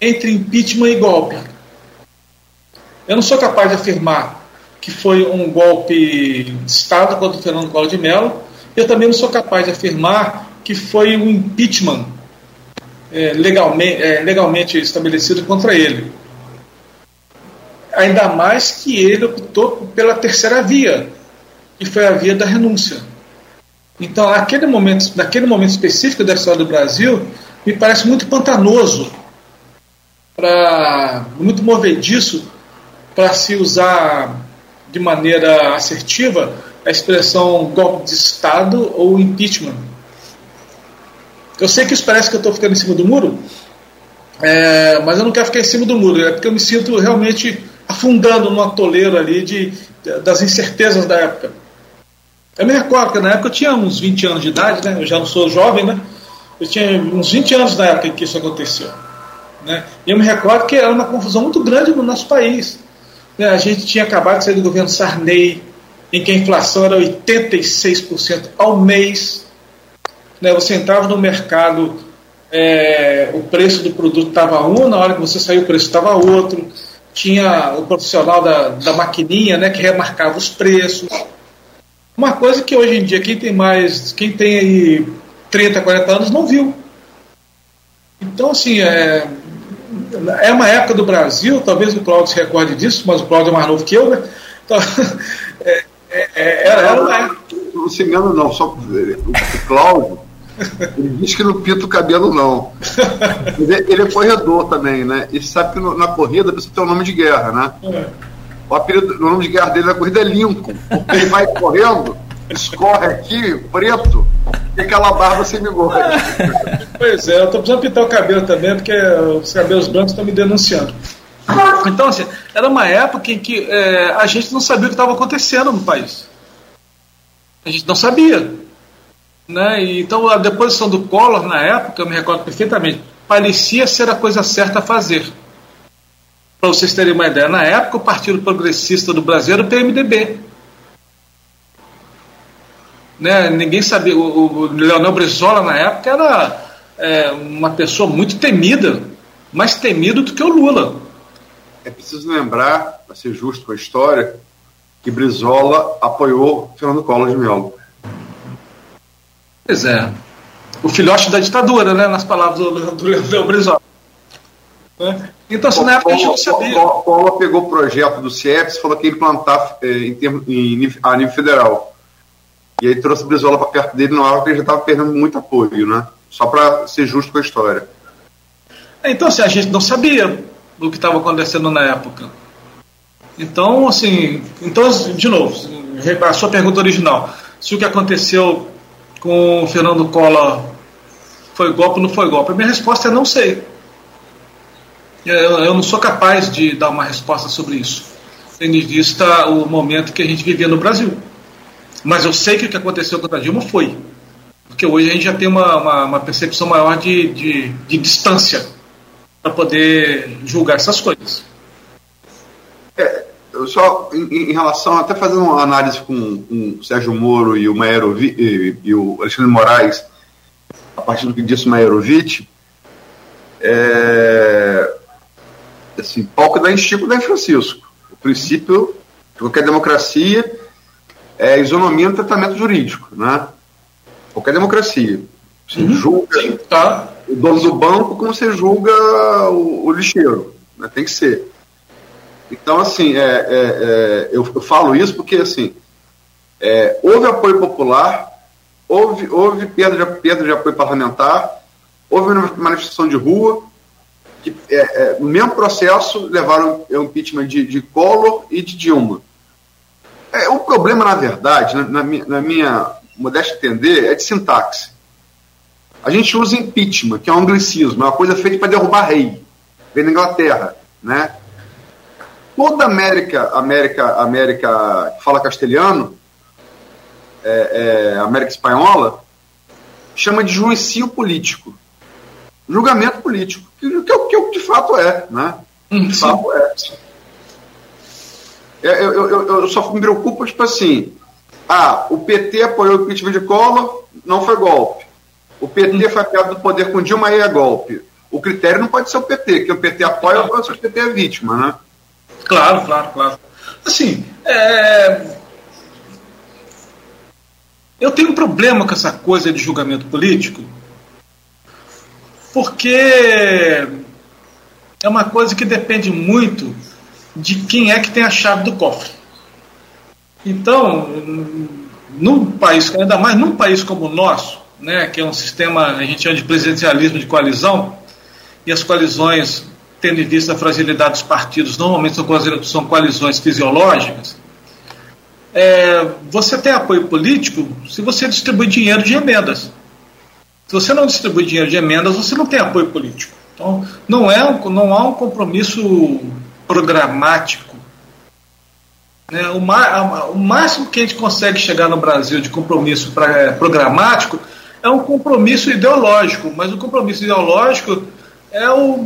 entre impeachment e golpe. Eu não sou capaz de afirmar que foi um golpe de Estado contra o Fernando Collor de Mello. Eu também não sou capaz de afirmar que foi um impeachment é, legalmente, é, legalmente estabelecido contra ele. Ainda mais que ele optou pela terceira via, que foi a via da renúncia. Então, naquele momento, naquele momento específico da história do Brasil, me parece muito pantanoso, pra, muito movediço para se usar de maneira assertiva a expressão golpe de Estado ou impeachment. Eu sei que isso parece que eu estou ficando em cima do muro, é, mas eu não quero ficar em cima do muro, é porque eu me sinto realmente afundando no atoleiro ali de, das incertezas da época. Eu me recordo que na época eu tinha uns 20 anos de idade, né? eu já não sou jovem, né? eu tinha uns 20 anos na época em que isso aconteceu. Né? E eu me recordo que era uma confusão muito grande no nosso país. Né? A gente tinha acabado de sair do governo Sarney, em que a inflação era 86% ao mês. Né? Você entrava no mercado, é, o preço do produto estava um, na hora que você saiu o preço estava outro. Tinha o profissional da, da maquininha né, que remarcava os preços. Uma coisa que hoje em dia quem tem mais, quem tem aí 30, 40 anos não viu. Então, assim, é, é uma época do Brasil, talvez o Cláudio se recorde disso, mas o Cláudio é mais novo que eu, né? Então, *laughs* é, é, é, era, era uma época. Não se engana, não, só o Cláudio. Ele diz que não pinta o cabelo, não. Ele é corredor também, né? E sabe que na corrida a pessoa tem o um nome de guerra, né? É. O apelido, o nome de guerra dele na corrida é Lincoln. Porque ele vai correndo, escorre aqui, preto, e aquela barba sem bigode. Pois é, eu estou precisando pintar o cabelo também, porque os cabelos brancos estão me denunciando. Então, assim, era uma época em que é, a gente não sabia o que estava acontecendo no país. A gente não sabia. Né? E, então, a deposição do Collor, na época, eu me recordo perfeitamente, parecia ser a coisa certa a fazer. Para vocês terem uma ideia, na época, o Partido Progressista do Brasil era o PMDB. Né? Ninguém sabia. O, o Leonel Brizola, na época, era é, uma pessoa muito temida, mais temido do que o Lula. É preciso lembrar, para ser justo com a história, que Brizola apoiou Fernando Collor de Mello. Pois é. O filhote da ditadura, né? Nas palavras do, do Leonel Brizola. Né? Então, assim, na época a gente não sabia. Collor pegou o projeto do CIEPS e falou que ia implantar é, em termo, em, a nível federal. E aí trouxe o Brizola para perto dele na hora que ele já estava perdendo muito apoio, né? Só para ser justo com a história. Então, assim, a gente não sabia o que estava acontecendo na época. Então, assim, então, de novo, a sua pergunta original, se o que aconteceu com o Fernando Collor foi golpe ou não foi golpe, a minha resposta é não sei. Eu, eu não sou capaz de dar uma resposta sobre isso, tendo em vista o momento que a gente vivia no Brasil. Mas eu sei que o que aconteceu com a Dilma foi. Porque hoje a gente já tem uma, uma, uma percepção maior de, de, de distância para poder julgar essas coisas. Eu só, em, em, relação, até fazendo uma análise com, com o Sérgio Moro e o Maerovic, e, e, o Alexandre Moraes, a partir do que disse o Maerovic, é, assim, palco da Chico da Francisco. O princípio de qualquer democracia é isonomia no tratamento jurídico, né? Qualquer democracia. Você uhum. julga Sim, tá. o dono do banco como você julga o, o lixeiro. Né? Tem que ser. Então, assim, é, é, é, eu, eu, falo isso porque, assim, é, houve apoio popular, houve, houve perda, de, perda de apoio parlamentar, houve manifestação de rua, que, é, é, no mesmo processo levaram o impeachment de, de Collor e de Dilma. É, o problema, na verdade, na, na, minha, na minha modesta entender, é de sintaxe. A gente usa impeachment, que é um anglicismo, é uma coisa feita para derrubar rei. Vem da Inglaterra, né? Toda América, América, América que fala castelhano, é, é, América espanhola, chama de juicio político, julgamento político, que, que, que de fato é, né? De fato é. é. Eu, eu, eu, só me preocupo, tipo assim, ah, o PT apoiou o impeachment de Collor, não foi golpe. O PT hum. foi apoiado do poder com Dilma e é golpe. O critério não pode ser o PT, que o PT apoia o PT é vítima, né? Claro, claro, claro. Assim, é... eu tenho um problema com essa coisa de julgamento político, porque é uma coisa que depende muito de quem é que tem a chave do cofre. Então, num país, ainda mais num país como o nosso, né, que é um sistema, a gente chama de presidencialismo de coalizão, e as coalizões, tendo em vista a fragilidade dos partidos, normalmente são coalizões fisiológicas, é, você tem apoio político se você distribui dinheiro de emendas. Se você não distribui dinheiro de emendas, você não tem apoio político. Então, não, é um, não há um compromisso programático. Né? O, o, máximo que a gente consegue chegar no Brasil de compromisso pra, é, programático é um compromisso ideológico, mas o compromisso ideológico é o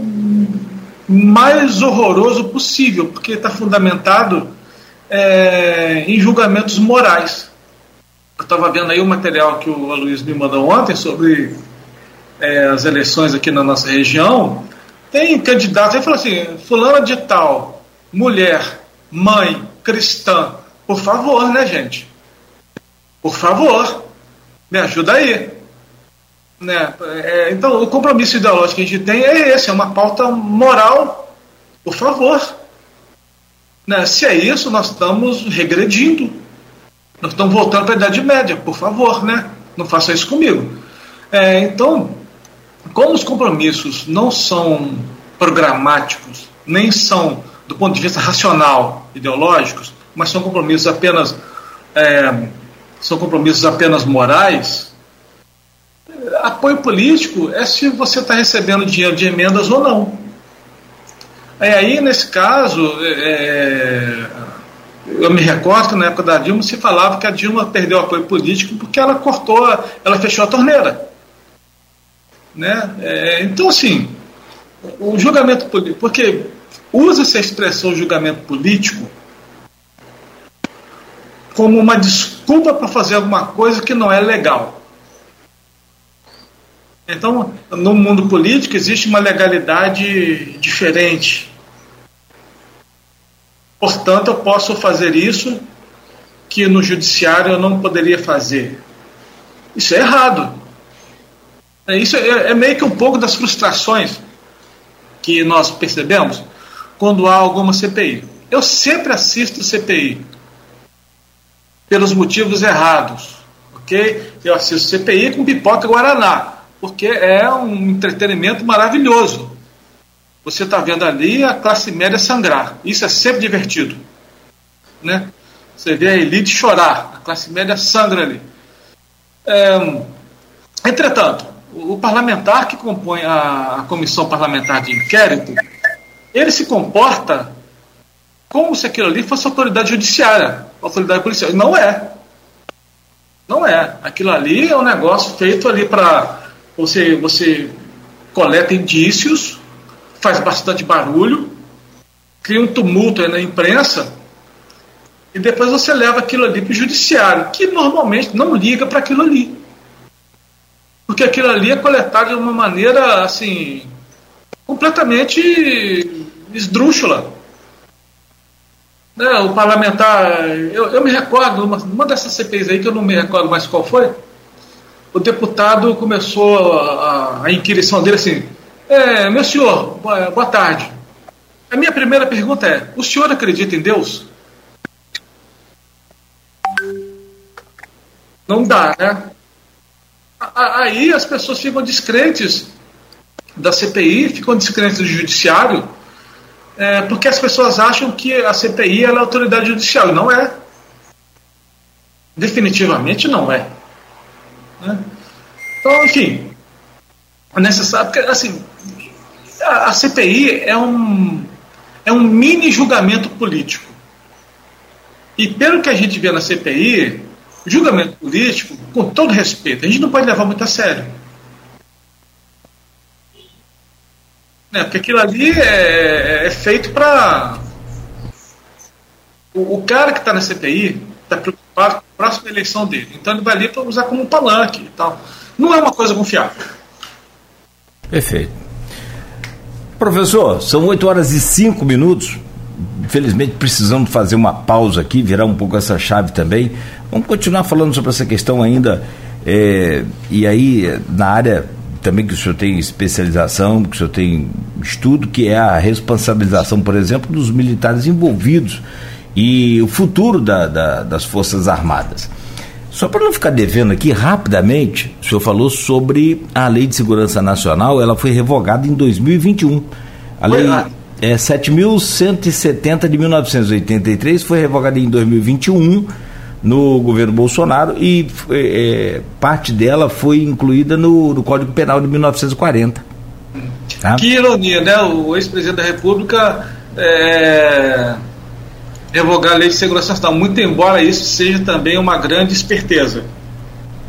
mais horroroso possível, porque está fundamentado é, em julgamentos morais. Eu estava vendo aí o material que o Luiz me mandou ontem sobre é, as eleições aqui na nossa região. Tem candidatos, ele falou assim: fulana de tal, mulher, mãe, cristã, por favor, né, gente? Por favor, me ajuda aí. Né? É, então, o compromisso ideológico que a gente tem é esse: é uma pauta moral, por favor. Né? Se é isso, nós estamos regredindo nós estamos voltando para a Idade Média, por favor, né? Não faça isso comigo. É, então, como os compromissos não são programáticos, nem são do ponto de vista racional, ideológicos, mas são compromissos apenas é, são compromissos apenas morais, apoio político é se você está recebendo dinheiro de emendas ou não. É, aí, nesse caso, é, eu me recordo que na época da Dilma se falava que a Dilma perdeu apoio político porque ela cortou, ela fechou a torneira. Né? É, então, assim, o julgamento político, porque usa-se a expressão julgamento político como uma desculpa para fazer alguma coisa que não é legal. Então, no mundo político existe uma legalidade diferente. Portanto, eu posso fazer isso que no judiciário eu não poderia fazer. Isso é errado. É, isso é, é meio que um pouco das frustrações que nós percebemos quando há alguma CPI. Eu sempre assisto CPI pelos motivos errados, ok? Eu assisto CPI com pipoca guaraná, porque é um entretenimento maravilhoso. Você está vendo ali a classe média sangrar. Isso é sempre divertido. Né? Você vê a elite chorar, a classe média sangra ali. É, entretanto, o parlamentar que compõe a, a comissão parlamentar de inquérito, ele se comporta como se aquilo ali fosse autoridade judiciária, autoridade policial. Não é. Não é. Aquilo ali é um negócio feito ali para você, você coleta indícios faz bastante barulho, cria um tumulto na imprensa, e depois você leva aquilo ali para o judiciário, que normalmente não liga para aquilo ali. Porque aquilo ali é coletado de uma maneira assim completamente esdrúxula. Né, o parlamentar, eu, eu me recordo, uma, uma dessas CPIs aí, que eu não me recordo mais qual foi, o deputado começou a, a inquirição dele assim, é, meu senhor, boa, tarde. A minha primeira pergunta é: o senhor acredita em Deus? Não dá, né? Aí as pessoas ficam descrentes da CPI, ficam descrentes do judiciário, é, porque as pessoas acham que a CPI é a autoridade judicial. Não é. Definitivamente não é. Né? Então, enfim, necessário, porque assim, a, a CPI é um, é um mini julgamento político. E pelo que a gente vê na CPI, julgamento político, com todo respeito, a gente não pode levar muito a sério. É, porque aquilo ali é, é feito para. O, o, cara que está na CPI está preocupado com a próxima eleição dele. Então ele vai ali para usar como palanque e tal. Não é uma coisa confiável. Perfeito. Professor, são 8 horas e 5 minutos. Infelizmente precisamos fazer uma pausa aqui, virar um pouco essa chave também. Vamos continuar falando sobre essa questão ainda. É, e aí, na área também que o senhor tem especialização, que o senhor tem estudo, que é a responsabilização, por exemplo, dos militares envolvidos e o futuro da, da, das Forças Armadas. Só para não ficar devendo aqui, rapidamente, o senhor falou sobre a Lei de Segurança Nacional, ela foi revogada em 2021. A lei é 7.170 de 1983 foi revogada em 2021 no governo Bolsonaro e é, parte dela foi incluída no, no, Código Penal de 1940. Tá? Que ironia, né? O ex-presidente da República é, revogar a lei de segurança nacional, muito embora isso seja também uma grande esperteza.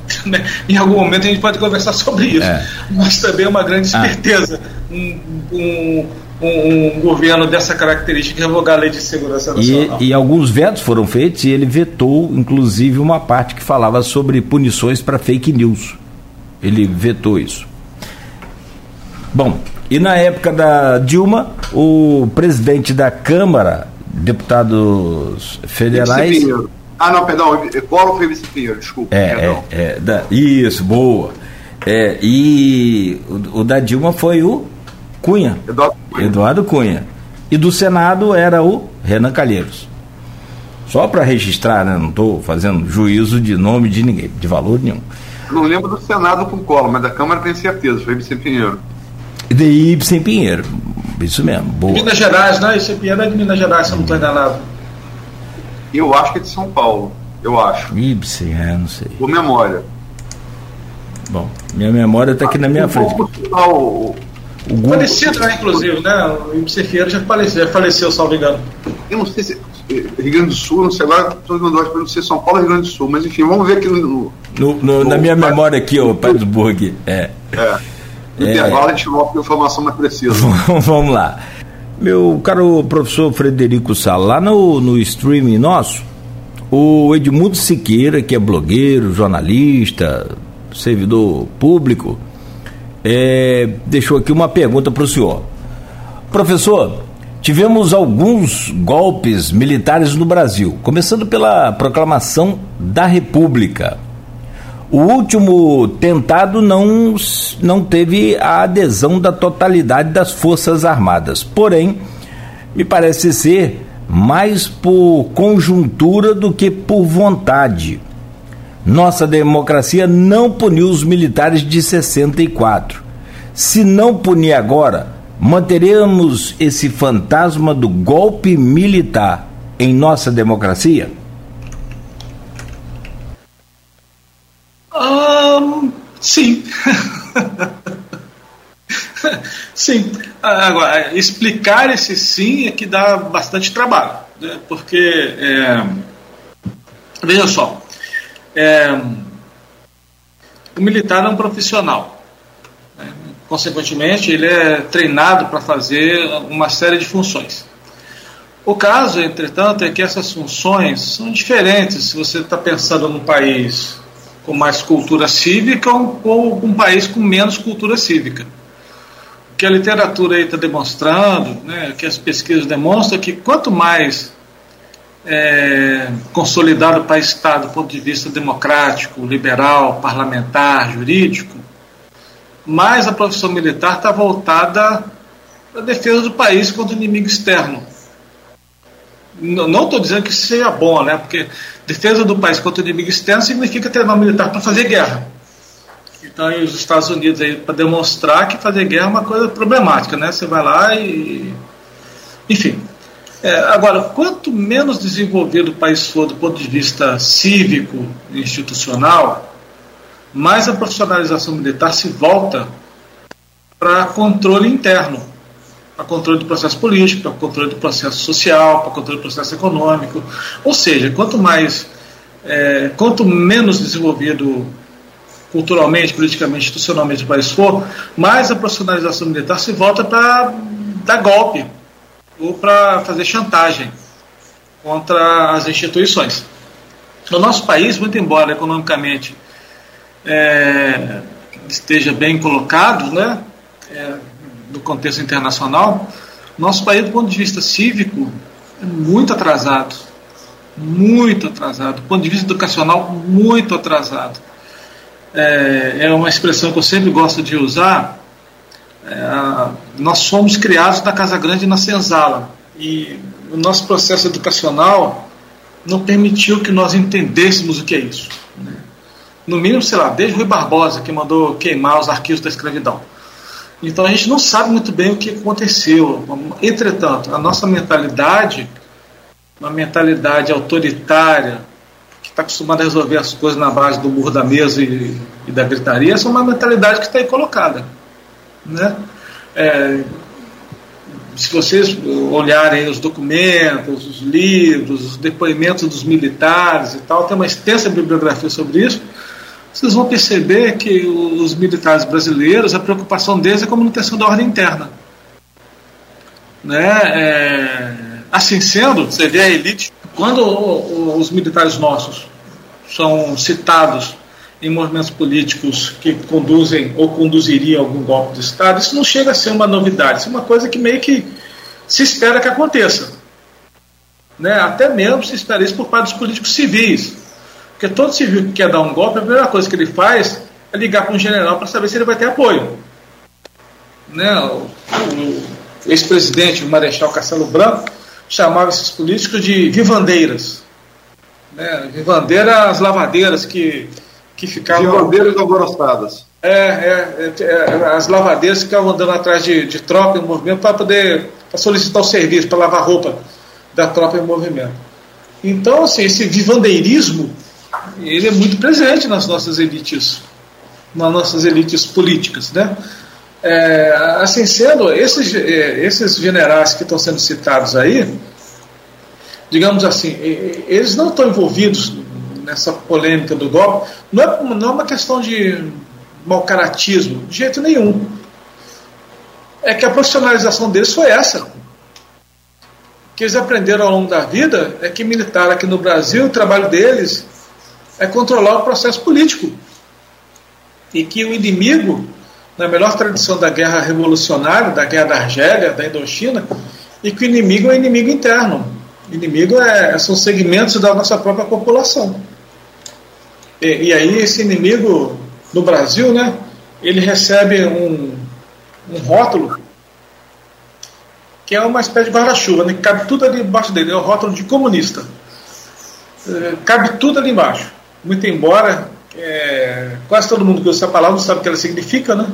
*laughs* Em algum momento a gente pode conversar sobre isso, é. mas também é uma grande ah. esperteza. Ah. Um, um, um, um, governo dessa característica revogar a lei de segurança nacional. E, e, alguns vetos foram feitos e ele vetou, inclusive, uma parte que falava sobre punições para fake news. Ele vetou isso. Bom, e na época da Dilma, o presidente da Câmara, deputados federais. Ah, não, perdão, Collor foi vice-pinheiro, desculpa. É, é, é da, isso, boa. É, e o, o, da Dilma foi o Cunha. Eduardo Cunha. Eduardo Cunha. E do Senado era o Renan Calheiros. Só para registrar, né? Não estou fazendo juízo de nome de ninguém, de valor nenhum. Não lembro do Senado com Collor, mas da Câmara tenho certeza, foi Ibsen Pinheiro. De Ibsen Pinheiro, isso mesmo. Boa. Minas Gerais, né? Ibsen Pinheiro é de Minas Gerais, se eu não estou enganado. Eu acho que é de São Paulo, eu acho. Ibsen, é, não sei. Por memória. Bom, minha memória está aqui na minha frente. O, o Falecido, né, inclusive, né? O Ibsen já faleceu, já faleceu, salvo engano. Eu não sei se. Rio Grande do Sul, não sei lá, estou não sei São Paulo ou Rio Grande do Sul, mas enfim, vamos ver aqui no. no, no na minha memória aqui, ô Pedro É. é. No é, intervalo a gente volta com informação mais precisa. *laughs* vamos lá. Meu caro professor Frederico Sala, lá no, no streaming nosso, o Edmundo Siqueira, que é blogueiro, jornalista, servidor público, é, deixou aqui uma pergunta para o senhor. Professor, tivemos alguns golpes militares no Brasil, começando pela proclamação da República. O último tentado não, não teve a adesão da totalidade das Forças Armadas. Porém, me parece ser mais por conjuntura do que por vontade. Nossa democracia não puniu os militares de 64. Se não punir agora, manteremos esse fantasma do golpe militar em nossa democracia? Um, sim. *laughs* sim. Agora, explicar esse sim é que dá bastante trabalho, né? porque, é, veja só, é, o militar é um profissional. Né? Consequentemente, ele é treinado para fazer uma série de funções. O caso, entretanto, é que essas funções são diferentes se você está pensando num país com mais cultura cívica ou um país com menos cultura cívica. O que a literatura está demonstrando, né, que as pesquisas demonstram, é que quanto mais é, consolidado o país está do ponto de vista democrático, liberal, parlamentar, jurídico, mais a profissão militar está voltada à defesa do país contra o inimigo externo. Não estou dizendo que isso seja bom, né? Porque defesa do país contra o inimigo externo significa treinar um militar para fazer guerra. Então, os Estados Unidos aí para demonstrar que fazer guerra é uma coisa problemática, né? Você vai lá e, enfim. É, agora, quanto menos desenvolvido o país for do ponto de vista cívico e institucional, mais a profissionalização militar se volta para controle interno, para controle do processo político, para controle do processo social, para controle do processo econômico. Ou seja, quanto mais, é, quanto menos desenvolvido culturalmente, politicamente, institucionalmente o país for, mais a profissionalização militar se volta para dar golpe ou para fazer chantagem contra as instituições. No nosso país, muito embora economicamente é, esteja bem colocado, né, é, no contexto internacional, nosso país, do ponto de vista cívico, é muito atrasado. Muito atrasado. Do ponto de vista educacional, muito atrasado. É, é uma expressão que eu sempre gosto de usar. É, nós somos criados na Casa Grande e na Senzala. E o nosso processo educacional não permitiu que nós entendêssemos o que é isso. Né? No mínimo, sei lá, desde Rui Barbosa, que mandou queimar os arquivos da escravidão. Então a gente não sabe muito bem o que aconteceu. Entretanto, a nossa mentalidade, uma mentalidade autoritária, que está acostumada a resolver as coisas na base do murro da mesa e, e da gritaria, essa é uma mentalidade que está aí colocada. Né? É, se vocês olharem os documentos, os livros, os depoimentos dos militares e tal, tem uma extensa bibliografia sobre isso vocês vão perceber que os militares brasileiros, a preocupação deles é a manutenção da ordem interna. Né? É, assim sendo, você vê a elite, quando os militares nossos são citados em movimentos políticos que conduzem ou conduziriam algum golpe de Estado, isso não chega a ser uma novidade, isso é uma coisa que meio que se espera que aconteça. Né? Até mesmo se espera isso por parte dos políticos civis. Porque todo civil que quer dar um golpe, a primeira coisa que ele faz é ligar para um general para saber se ele vai ter apoio. Né? O, ex-presidente, o Marechal Castelo Branco, chamava esses políticos de vivandeiras. Né? Vivandeiras lavadeiras que, que ficavam. Vivandeiras alvoroçadas. É, é, é, é, as lavadeiras ficavam andando atrás de, de tropa em movimento para poder pra solicitar o serviço, para lavar roupa da tropa em movimento. Então, assim, esse vivandeirismo ele é muito presente nas nossas elites, nas nossas elites políticas, né? É, assim sendo, esses, é, esses generais que estão sendo citados aí, digamos assim, eles não estão envolvidos nessa polêmica do golpe, não é, não é uma questão de mau caratismo, de jeito nenhum. É que a profissionalização deles foi essa. O que eles aprenderam ao longo da vida é que militar aqui no Brasil, o trabalho deles é controlar o processo político. E que o inimigo, na melhor tradição da guerra revolucionária, da guerra da Argélia, da Indochina, e que o inimigo é inimigo interno. O inimigo é, são segmentos da nossa própria população. E, e aí esse inimigo no Brasil, né, ele recebe um, um rótulo que é uma espécie de guarda-chuva, né, que cabe tudo ali embaixo dele, é o rótulo de comunista. É, cabe tudo ali embaixo muito embora é, quase todo mundo que usa essa palavra sabe o que ela significa, né?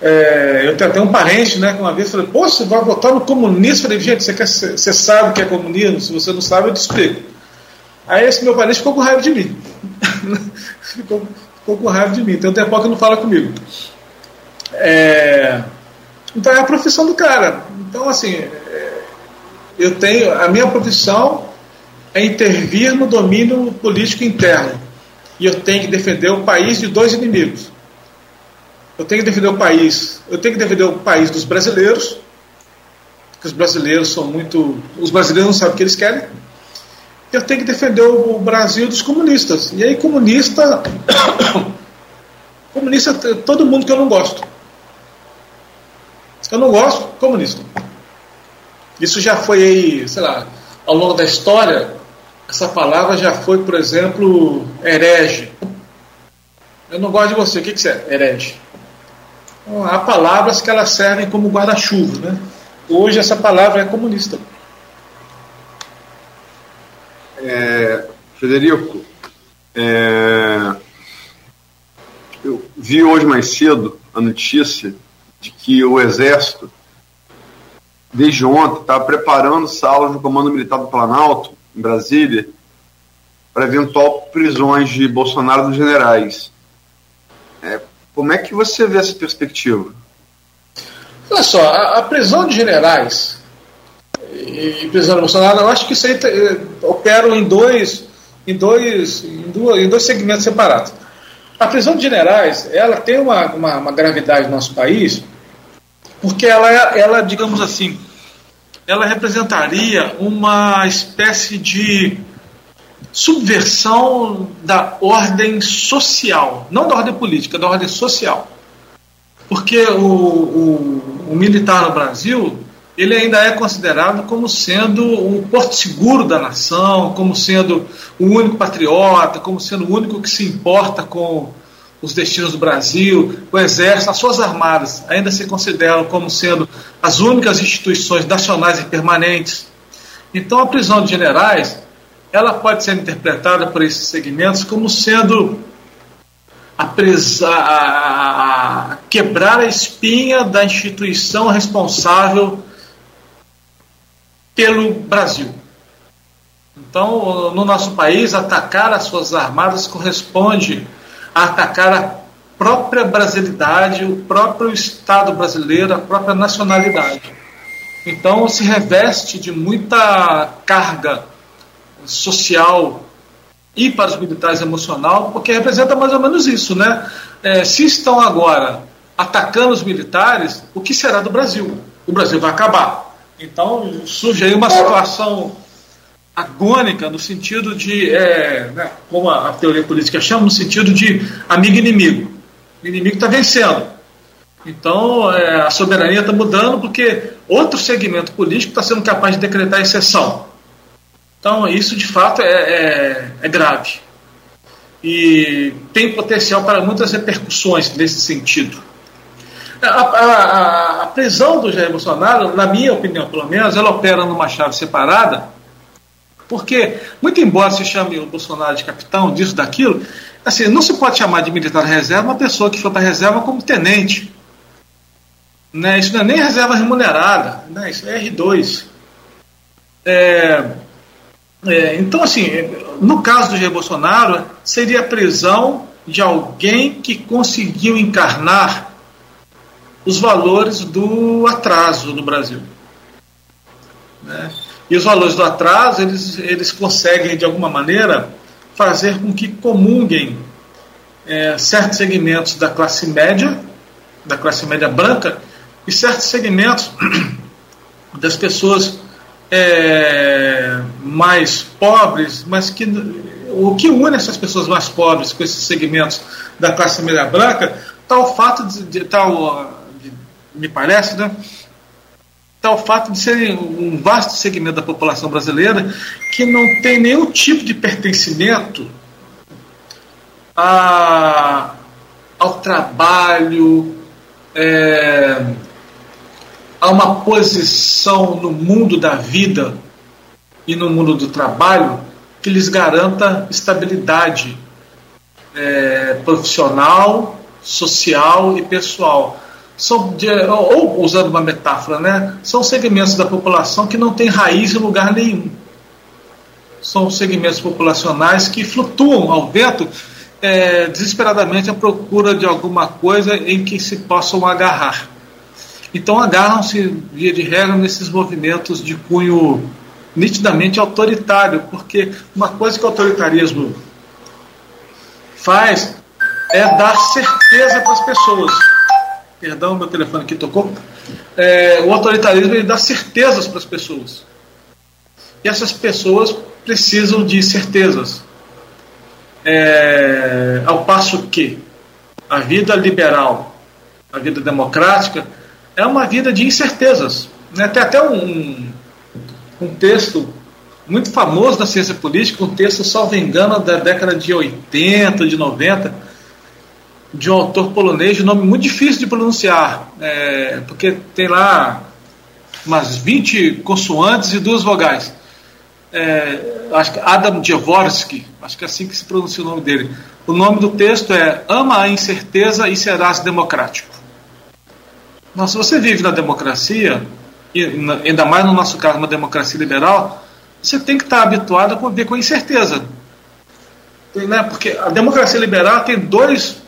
É, eu tenho até um parente, né, que uma vez falei, pô, você vai votar no comunista? Eu falei, gente, você, quer, você sabe o que é comunismo? Se você não sabe, eu te explico. Aí esse meu parente ficou com raiva de mim. *laughs* ficou, ficou, com raiva de mim. Tem um tempo que não fala comigo. É, então é a profissão do cara. Então, assim, é, eu tenho. A minha profissão é intervir no domínio político interno. E eu tenho que defender o país de dois inimigos. Eu tenho que defender o país, eu tenho que defender o país dos brasileiros, porque os brasileiros são muito. Os brasileiros não sabem o que eles querem. Eu tenho que defender o Brasil dos comunistas. E aí, comunista. *coughs* comunista, todo mundo que eu não gosto. Eu não gosto, comunista. Isso já foi aí, sei lá, ao longo da história, essa palavra já foi, por exemplo, herege. Eu não gosto de você. O que, que você é? Herege. Então, há palavras que elas servem como guarda-chuva. Né? Hoje essa palavra é comunista. É, Federico, é, eu vi hoje mais cedo a notícia de que o Exército, desde ontem, está preparando salas no Comando Militar do Planalto em Brasília, para eventual prisões de Bolsonaro dos generais. É, como é que você vê essa perspectiva? Olha só, a, a prisão de generais e, e prisão de Bolsonaro, eu acho que isso aí eh, operam em dois, em dois, em, duas, em dois segmentos separados. A prisão de generais, ela tem uma, uma, uma gravidade no nosso país, porque ela, ela, digamos assim, ela representaria uma espécie de subversão da ordem social, não da ordem política, da ordem social. Porque o, o, o militar no Brasil, ele ainda é considerado como sendo o porto seguro da nação, como sendo o único patriota, como sendo o único que se importa com os destinos do Brasil, o Exército, as suas armadas ainda se consideram como sendo as únicas instituições nacionais e permanentes. Então, a prisão de generais ela pode ser interpretada por esses segmentos como sendo a, presa, a, a quebrar a espinha da instituição responsável pelo Brasil. Então, no nosso país, atacar as suas armadas corresponde atacar a própria brasilidade, o próprio Estado brasileiro, a própria nacionalidade. Então, se reveste de muita carga social e para os militares emocional, porque representa mais ou menos isso, né? É, se estão agora atacando os militares, o que será do Brasil? O Brasil vai acabar. Então surge aí uma situação agônica no sentido de, é, né, como a, a, teoria política chama, no sentido de amigo inimigo. O inimigo está vencendo. Então é, a soberania está mudando porque outro segmento político está sendo capaz de decretar exceção. Então, isso de fato é, é, é grave. E tem potencial para muitas repercussões nesse sentido. A, a, a, prisão do Jair Bolsonaro, na minha opinião pelo menos, ela opera numa chave separada, porque, muito embora se chame o Bolsonaro de capitão, disso, daquilo, assim, não se pode chamar de militar reserva uma pessoa que foi para reserva como tenente. Né? Isso não é nem reserva remunerada, né? isso é R2. É, é, então, assim, no caso do Jair Bolsonaro, seria a prisão de alguém que conseguiu encarnar os valores do atraso no Brasil. Né? E os valores do atraso, eles, eles conseguem, de alguma maneira, fazer com que comunguem é, certos segmentos da classe média, da classe média branca, e certos segmentos *clears throat* das pessoas é, mais pobres, mas que o que une essas pessoas mais pobres com esses segmentos da classe média branca o fato de, de tal me parece, né? Está o fato de serem um vasto segmento da população brasileira que não tem nenhum tipo de pertencimento a, ao trabalho, é, a uma posição no mundo da vida e no mundo do trabalho que lhes garanta estabilidade é, profissional, social e pessoal. São, de, ou usando uma metáfora, né, são segmentos da população que não têm raiz em lugar nenhum. São segmentos populacionais que flutuam ao vento é, desesperadamente à procura de alguma coisa em que se possam agarrar. Então agarram-se, via de regra, nesses movimentos de cunho nitidamente autoritário, porque uma coisa que o autoritarismo faz é dar certeza para as pessoas. Perdão, meu telefone aqui tocou. É, o autoritarismo ele dá certezas para as pessoas. E essas pessoas precisam de certezas. É, ao passo que a vida liberal, a vida democrática, é uma vida de incertezas. Né? Tem até um, um texto muito famoso da ciência política, um texto, salvo engano, da década de 80, de 90, de um autor polonês, de nome muito difícil de pronunciar, é, porque tem lá umas 20 consoantes e duas vogais. É, acho que Adam Dvorsky, acho que é assim que se pronuncia o nome dele. O nome do texto é Ama a incerteza e serás democrático. Mas se você vive na democracia, e ainda mais no nosso caso, uma democracia liberal, você tem que estar habituado a conviver com incerteza. Né? Porque a democracia liberal tem dois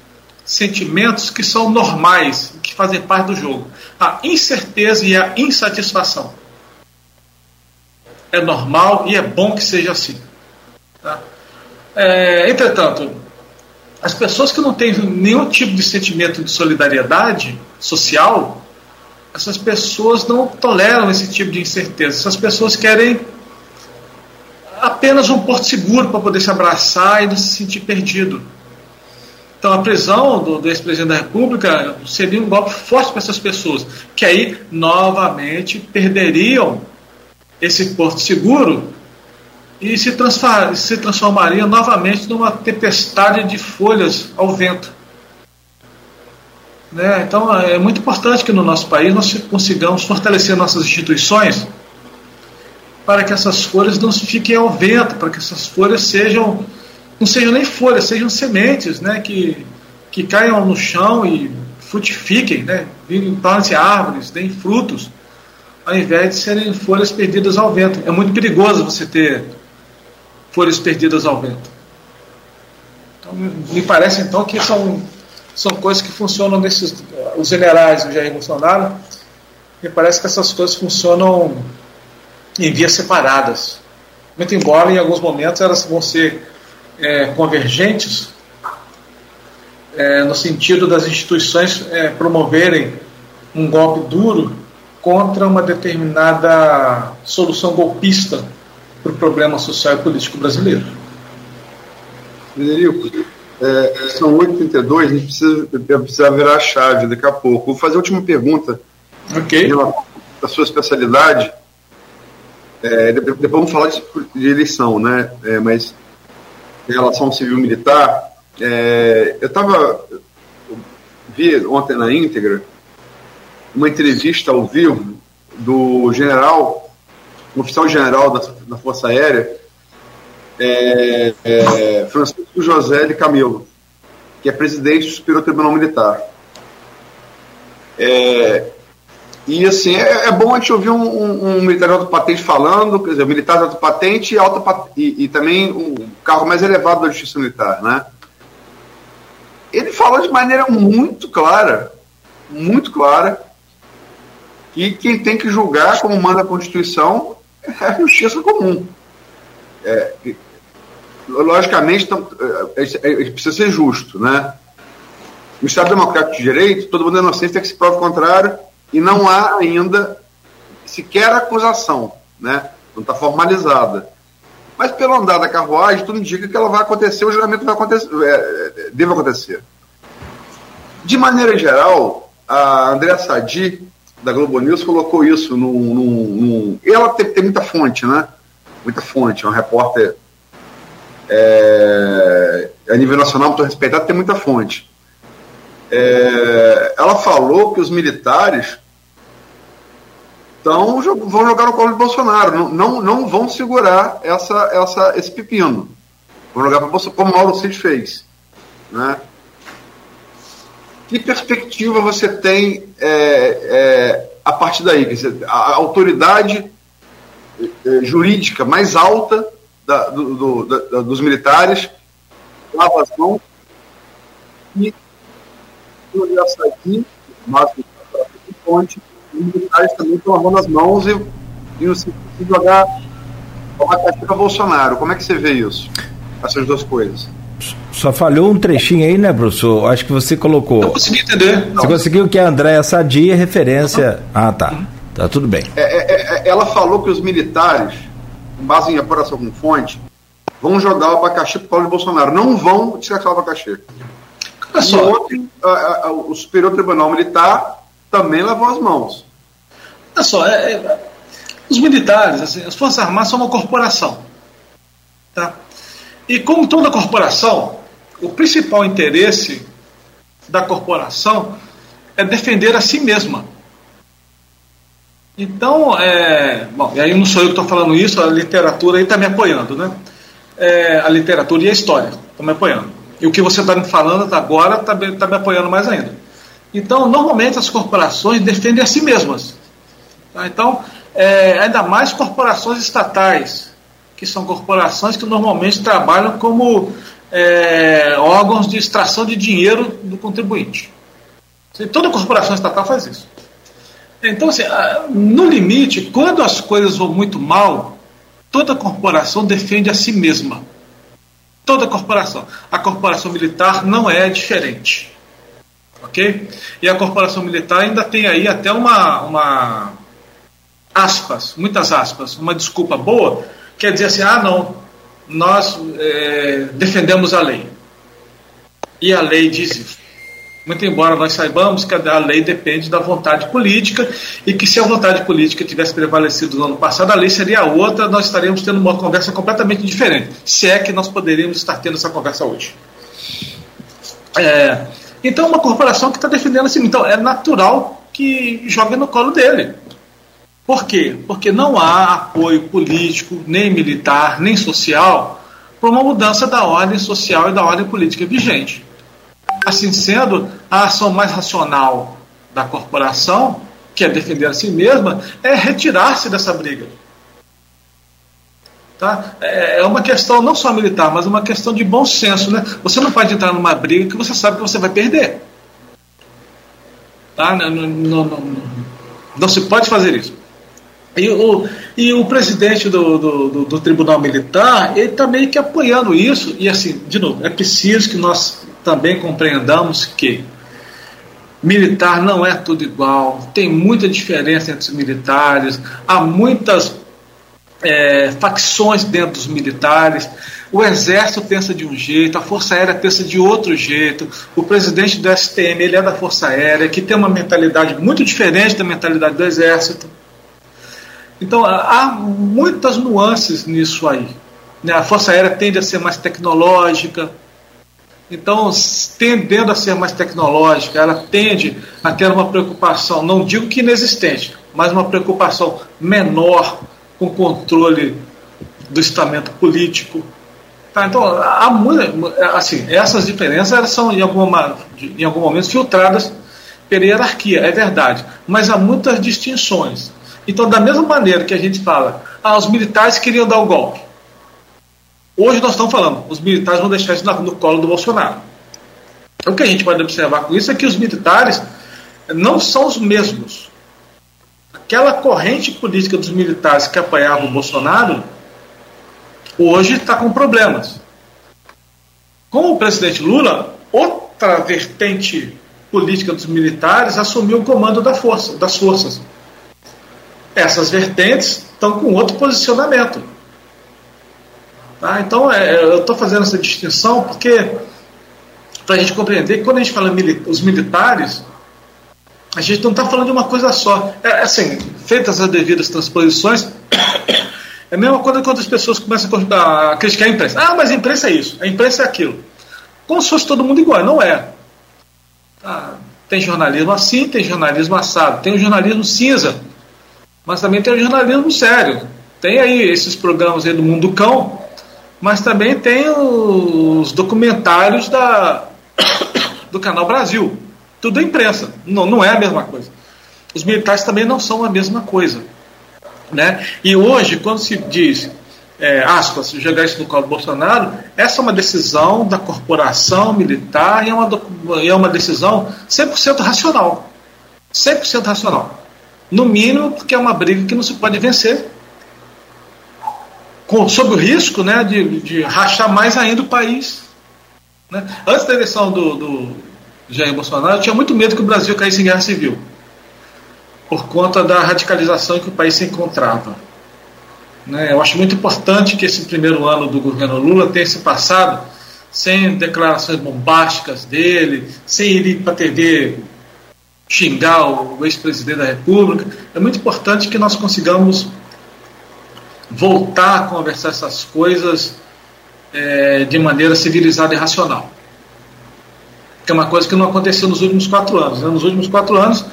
sentimentos que são normais, que fazem parte do jogo: a incerteza e a insatisfação. É normal e é bom que seja assim. Tá? É, entretanto, as pessoas que não têm nenhum tipo de sentimento de solidariedade social, essas pessoas não toleram esse tipo de incerteza. Essas pessoas querem apenas um porto seguro para poder se abraçar e não se sentir perdido. Então, a prisão do, do ex-presidente da República seria um golpe forte para essas pessoas, que aí novamente perderiam esse porto seguro e se, se transformariam novamente numa tempestade de folhas ao vento. Né? Então, é muito importante que no nosso país nós consigamos fortalecer nossas instituições para que essas folhas não fiquem ao vento, para que essas folhas sejam, não sejam nem folhas, sejam sementes, né, que, que caiam no chão e frutifiquem, né, tornem-se árvores, deem frutos, ao invés de serem folhas perdidas ao vento. É muito perigoso você ter folhas perdidas ao vento. Então, me parece então que são, são coisas que funcionam nesses. Os generais do Jair Bolsonaro, me parece que essas coisas funcionam em vias separadas. Muito embora em alguns momentos elas vão ser é, convergentes, é, no sentido das instituições é, promoverem um golpe duro contra uma determinada solução golpista para o problema social e político brasileiro. Frederico, é, são 8h32, a gente precisa, precisa virar a chave daqui a pouco. Vou fazer a última pergunta. Ok. Da sua especialidade. É, depois vamos falar de, de eleição, né? É, mas em relação ao civil militar, é, eu estava vi ontem na íntegra uma entrevista ao vivo do general, um oficial general da, da Força Aérea, é, é, Francisco José de Camilo, que é presidente do Superior Tribunal Militar. É, e assim, é, é, bom a gente ouvir um, um, um, militar de alta patente falando, quer dizer, militar de alta patente e, alta, e, e também o carro mais elevado da justiça militar, né? Ele fala de maneira muito clara, muito clara, que quem tem que julgar, como manda a Constituição, é a justiça comum. É, logicamente, então, é, é, é, precisa ser justo, né? No Estado Democrático de Direito, todo mundo é inocente até que se prove o contrário, e não há ainda sequer acusação, né? não está formalizada. Mas pelo andar da carruagem, tudo indica que ela vai acontecer, o julgamento vai acontecer, é, é, deve acontecer. De maneira geral, a Andréa Sadi, da Globo News, colocou isso num. num, num ela tem, tem, muita fonte, né? Muita fonte, é uma repórter é, a nível nacional muito respeitado, tem muita fonte. É, ela falou que os militares então vão jogar no colo de Bolsonaro, não, não, não vão segurar essa, essa, esse pepino. Vão jogar para Bolsonaro, como Mauro Cid fez. Né? Que perspectiva você tem é, é, a partir daí? A, autoridade é, jurídica mais alta da, do, do, da, dos militares lava as mãos e essa aqui, mas fonte os militares também estão lavando as mãos e, e no sentido de jogar uma caixa para Bolsonaro. Como é que você vê isso? Essas duas coisas. Só falhou um trechinho aí, né, professor? Acho que você colocou. Não consegui entender. Você conseguiu que a Andréa Sadia é referência. Ah, tá. Tá tudo bem. É, é, é, ela falou que os militares, com base em apuração com fonte, vão jogar o abacaxi para o Paulo de Bolsonaro. Não vão descartar o abacaxi. Olha só. E ontem, a, a, o Superior Tribunal Militar também lavou as mãos. Olha só, é, é, os militares, assim, as Forças Armadas são uma corporação. Tá? E como toda corporação, o principal interesse da corporação é defender a si mesma. Então, é, bom, e aí não sou eu que estou falando isso, a literatura aí está me apoiando, né? É, a literatura e a história estão me apoiando. E o que você está me falando agora está tá me apoiando mais ainda. Então, normalmente as corporações defendem a si mesmas. Tá? Então, é, ainda mais corporações estatais, que são corporações que normalmente trabalham como é, órgãos de extração de dinheiro do contribuinte. Toda corporação estatal faz isso. Então, assim, no limite, quando as coisas vão muito mal, toda corporação defende a si mesma. Toda corporação. A corporação militar não é diferente. Ok? E a corporação militar ainda tem aí até uma, uma aspas, muitas aspas, uma desculpa boa, quer dizer assim, ah não, nós é, defendemos a lei. E a lei diz isso. Muito embora nós saibamos que a lei depende da vontade política e que se a vontade política tivesse prevalecido no ano passado, a lei seria outra, nós estaríamos tendo uma conversa completamente diferente. Se é que nós poderíamos estar tendo essa conversa hoje. É, então, uma corporação que está defendendo assim, então é natural que jogue no colo dele. Por quê? Porque não há apoio político, nem militar, nem social, para uma mudança da ordem social e da ordem política vigente. Assim sendo, a ação mais racional da corporação, que é defender a si mesma, é retirar-se dessa briga. Tá? É, é uma questão não só militar, mas uma questão de bom senso. Né? Você não pode entrar numa briga que você sabe que você vai perder. Tá? Não, não, não, não se pode fazer isso. E o, e o presidente do, do, do, do Tribunal Militar, ele está que apoiando isso. E assim, de novo, é preciso que nós também compreendamos que militar não é tudo igual, tem muita diferença entre os militares, há muitas é, facções dentro dos militares. O exército pensa de um jeito, a força aérea pensa de outro jeito. O presidente do STM ele é da força aérea, que tem uma mentalidade muito diferente da mentalidade do exército. Então há muitas nuances nisso aí. Né? A força aérea tende a ser mais tecnológica, então, tendendo a ser mais tecnológica, ela tende a ter uma preocupação, não digo que inexistente, mas uma preocupação menor com controle do estamento político. Tá, então, há assim, essas diferenças são, em, alguma, em algum momento, filtradas pela hierarquia, é verdade, mas há muitas distinções. Então, da mesma maneira que a gente fala, ah, os militares queriam dar o golpe. Hoje nós estamos falando, os militares vão deixar isso no colo do Bolsonaro. O que a gente pode observar com isso é que os militares não são os mesmos. Aquela corrente política dos militares que apoiava o Bolsonaro, hoje está com problemas. Com o presidente Lula, outra vertente política dos militares assumiu o comando da força, das forças. Essas vertentes estão com outro posicionamento. Tá? Então, é, eu estou fazendo essa distinção porque, para a gente compreender quando a gente fala mili os militares, a gente não está falando de uma coisa só. É, assim, feitas as devidas transposições, é a mesma coisa quando as pessoas começam a criticar a imprensa. Ah, mas a imprensa é isso, a imprensa é aquilo. Como se fosse todo mundo igual, não é. Ah, tem jornalismo assim, tem jornalismo assado, tem o jornalismo cinza, mas também tem o jornalismo sério. Tem aí esses programas aí do Mundo Cão, mas também tem os documentários da, *coughs* do Canal Brasil. Tudo é imprensa, não, não é a mesma coisa. Os militares também não são a mesma coisa. Né? E hoje, quando se diz, é, aspas, jogar isso no colo do Bolsonaro, essa é uma decisão da corporação militar e é uma, é uma decisão 100% racional. 100% racional. No mínimo, porque é uma briga que não se pode vencer com, sob o risco né, de, de rachar mais ainda o país. Né? Antes da eleição do, do Jair Bolsonaro, tinha muito medo que o Brasil caísse em guerra civil, por conta da radicalização que o país se encontrava. Né? Eu acho muito importante que esse primeiro ano do governo Lula tenha se passado sem declarações bombásticas dele, sem ir para a TV xingar o ex-presidente da República. É muito importante que nós consigamos voltar a conversar essas coisas é, de maneira civilizada e racional. Que é uma coisa que não aconteceu nos últimos quatro anos. Né? Nos últimos quatro anos,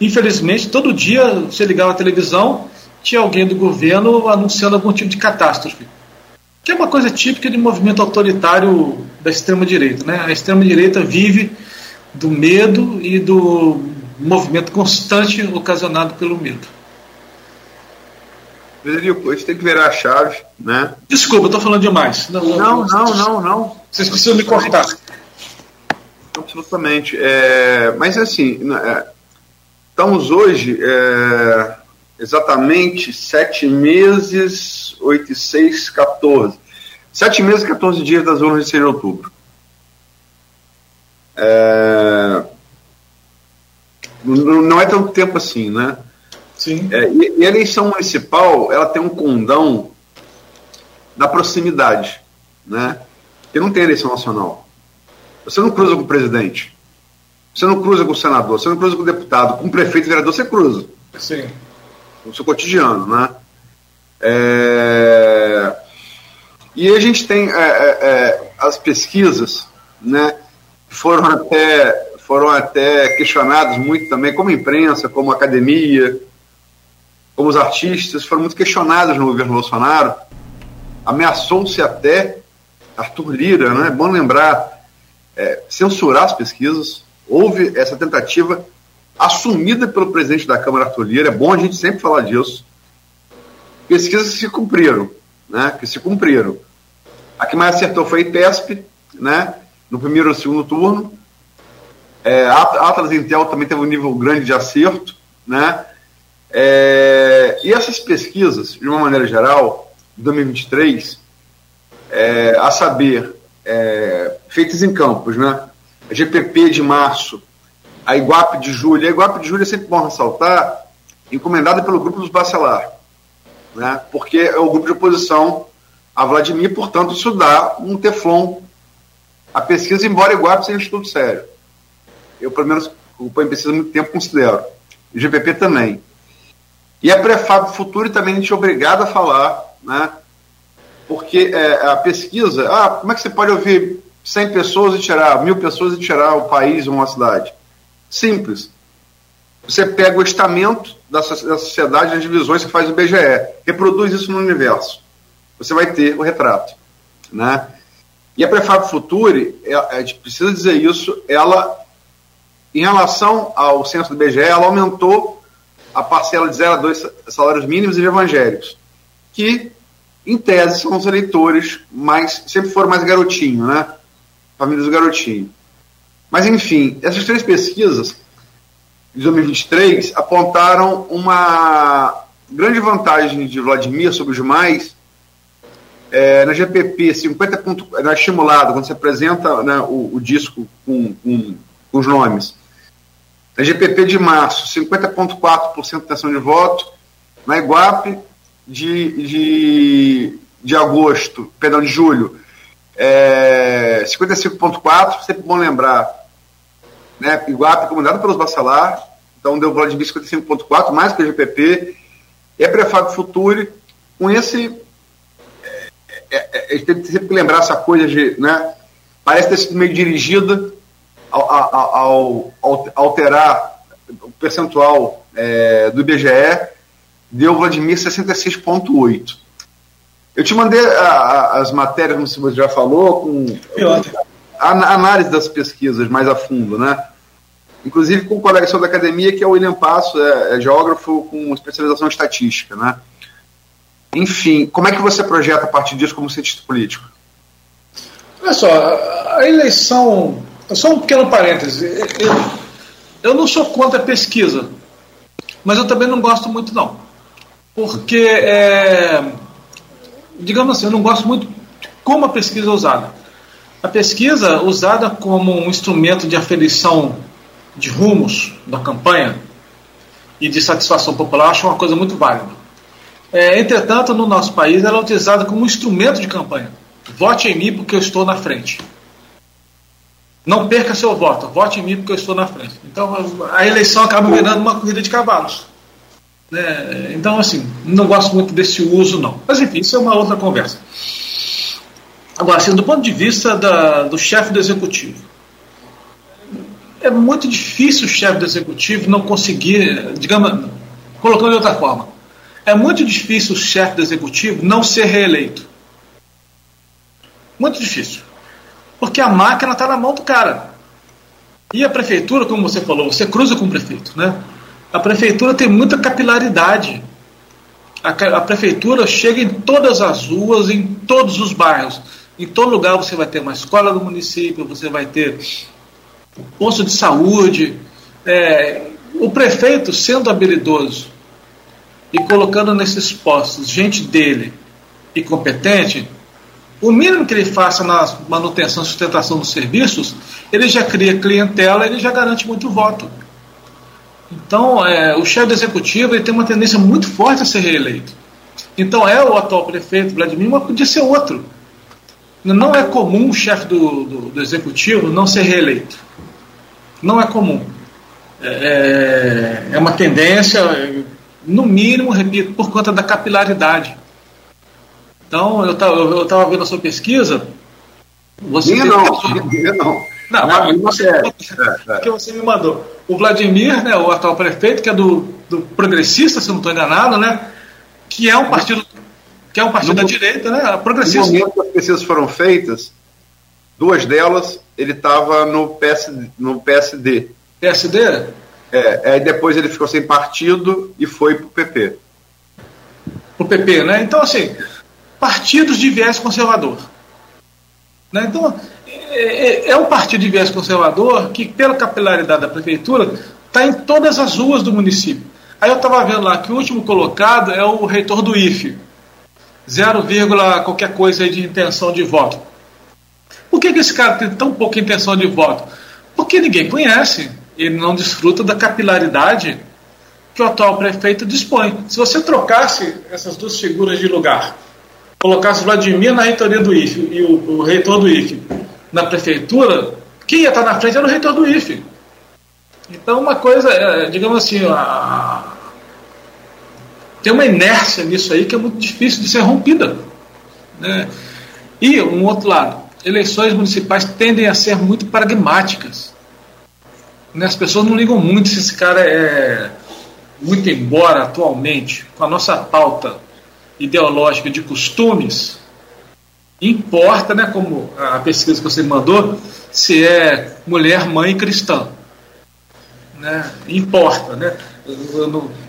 infelizmente, todo dia você ligava a televisão, tinha alguém do governo anunciando algum tipo de catástrofe. Que é uma coisa típica de movimento autoritário da extrema-direita. Né? A extrema-direita vive do medo e do movimento constante ocasionado pelo medo. Frederico, a gente tem que virar a chave, né? Desculpa, eu tô falando demais. Não, não, não, não. não. Vocês precisam me cortar. Absolutamente. É, mas assim, é, estamos hoje é, exatamente sete meses, oito, seis, 14. Sete meses e 14 dias das urnas de 6 de outubro. É, não é tanto tempo assim, né? Sim. É, e, e, a eleição municipal, ela tem um condão da proximidade, né? Porque não tem eleição nacional. Você não cruza com o presidente. Você não cruza com o senador, você não cruza com o deputado, com o prefeito, vereador, você cruza. Sim. No seu cotidiano, né? É... E a gente tem é, é, é as pesquisas, né? Foram até, foram até questionadas muito também, como imprensa, como academia, como os artistas, foram muito questionados no governo Bolsonaro. Ameaçou-se até Arthur Lira, né? É bom lembrar, é, censurar as pesquisas. Houve essa tentativa assumida pelo presidente da Câmara, Arthur Lira. É bom a gente sempre falar disso. Pesquisas que se cumpriram, né? Que se cumpriram. A que mais acertou foi a IPESP, né? No primeiro e segundo turno. É, Atlas Intel também teve um nível grande de acerto, né? É, e essas pesquisas, de uma maneira geral, de 2023, é, a saber, é, feitas em campos, né? A GPP de março, a Iguape de julho. A Iguape de julho é sempre bom ressaltar, encomendada pelo grupo dos Bacelar, né? porque é o grupo de oposição a Vladimir, portanto, isso dá um teflon à pesquisa, embora a Iguape seja um estudo sério. Eu, pelo menos, acompanho pesquisa há muito tempo, considero. GPP também. E a Prefab Futuro também a gente é obrigado a falar, né? Porque é, a pesquisa, ah, como é que você pode ouvir 100 pessoas e tirar, mil pessoas e tirar o país ou uma cidade? Simples. Você pega o estamento da, sociedade, as divisões que faz o BGE, reproduz isso no universo. Você vai ter o retrato, né? E a Prefab Future, é, a gente precisa dizer isso, ela, em relação ao censo do BGE, ela aumentou a parcela de 0 a 2 salários mínimos e evangélicos, que, em tese, são os eleitores, mas sempre foram mais garotinho, né? Famílias do garotinho. Mas, enfim, essas três pesquisas de 2023 apontaram uma grande vantagem de Vladimir sobre os demais. É, na GPP, 50 pontos, na estimulada, quando você apresenta né, o, o disco com, com, com os nomes, na GPP de março, 50,4% de intenção de voto. Na Iguape de, de, de agosto, perdão, de julho, é, 55,4%. Sempre bom lembrar. Né, Iguape comandado pelos Bacelar, então deu Vladimir 55,4%, mais que a GPP. A Prefab Future, com esse. É, é, é, tem que sempre lembrar essa coisa de. Né, parece ter sido meio dirigida ao, ao, ao alterar o percentual é, do IBGE, deu Vladimir 66,8. Eu te mandei a, a, as matérias, como você já falou, com a, a, análise das pesquisas mais a fundo, né? Inclusive com o colega da academia, que é o William Passo, é, é geógrafo com especialização em estatística, né? Enfim, como é que você projeta a partir disso como cientista político? Olha só, a eleição só um pequeno parêntese. Eu, eu não sou contra a pesquisa, mas eu também não gosto muito, não. Porque, é, digamos assim, eu não gosto muito como a pesquisa é usada. A pesquisa usada como um instrumento de aferição de rumos da campanha e de satisfação popular, acho uma coisa muito válida. É, entretanto, no nosso país, ela é utilizada como um instrumento de campanha. Vote em mim porque eu estou na frente. Não perca seu voto, vote em mim porque eu estou na frente. Então a eleição acaba virando uma corrida de cavalos. Né? Então, assim, não gosto muito desse uso, não. Mas enfim, isso é uma outra conversa. Agora, assim, do ponto de vista da, do chefe do executivo, é muito difícil o chefe do executivo não conseguir, digamos, colocando de outra forma, é muito difícil o chefe do executivo não ser reeleito. Muito difícil. Porque a máquina está na mão do cara. E a prefeitura, como você falou, você cruza com o prefeito, né? A prefeitura tem muita capilaridade A, a prefeitura chega em todas as ruas, em todos os bairros. Em todo lugar você vai ter uma escola do município, você vai ter posto de saúde. É, o prefeito, sendo habilidoso e colocando nesses postos gente dele e competente, o mínimo que ele faça na manutenção e sustentação dos serviços, ele já cria clientela, ele já garante muito voto. Então, é, o chefe do executivo ele tem uma tendência muito forte a ser reeleito. Então, é o atual prefeito, Vladimir, mas podia ser outro. Não é comum o chefe do, do, do, executivo não ser reeleito. Não é comum. É, é, é uma tendência, no mínimo, repito, por conta da capilaridade. Então, eu estava vendo a sua pesquisa. Você minha não, minha não. Não, mas você, é, é, que você me mandou. O Vladimir, né, o atual prefeito, que é do, do progressista, se não estou enganado, né? Que é um partido, que é um partido no, da direita, né? Progressista. No momento que as pesquisas foram feitas, duas delas, ele estava no, PS, no PSD. PSD? É, aí depois ele ficou sem partido e foi para o PP. O PP, né? Então, assim, partidos de viés conservador. Né? Então, é, é, é um partido de viés conservador que, pela capilaridade da prefeitura, está em todas as ruas do município. Aí eu estava vendo lá que o último colocado é o reitor do IFE, 0, qualquer coisa de intenção de voto. Por que, que esse cara tem tão pouca intenção de voto? Porque ninguém conhece, ele não desfruta da capilaridade que o atual prefeito dispõe. Se você trocasse essas duas figuras de lugar, colocasse Vladimir na reitoria do IFE e o, o reitor do IFE na prefeitura, quem ia estar na frente era o reitor do IFE. Então, uma coisa, é, digamos assim, a... tem uma inércia nisso aí que é muito difícil de ser rompida. Né? E, um outro lado, eleições municipais tendem a ser muito pragmáticas. Né? As pessoas não ligam muito se esse cara é muito embora atualmente com a nossa pauta ideológica de costumes, importa, né, como a pesquisa que você mandou, se é mulher, mãe cristã. Né? Importa, né?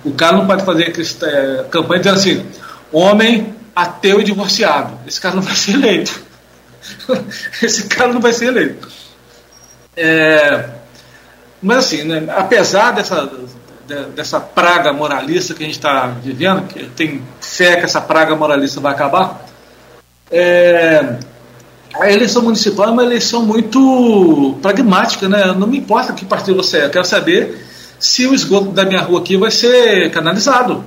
O cara não pode fazer é, campanha dizendo assim, homem ateu e divorciado. Esse cara não vai ser eleito. *laughs* Esse cara não vai ser eleito. É, mas assim, né, apesar dessa, dessa praga moralista que a gente está vivendo, que tem fé que essa praga moralista vai acabar, é, a eleição municipal é uma eleição muito pragmática, né? Não me importa que partido você é, eu quero saber se o esgoto da minha rua aqui vai ser canalizado.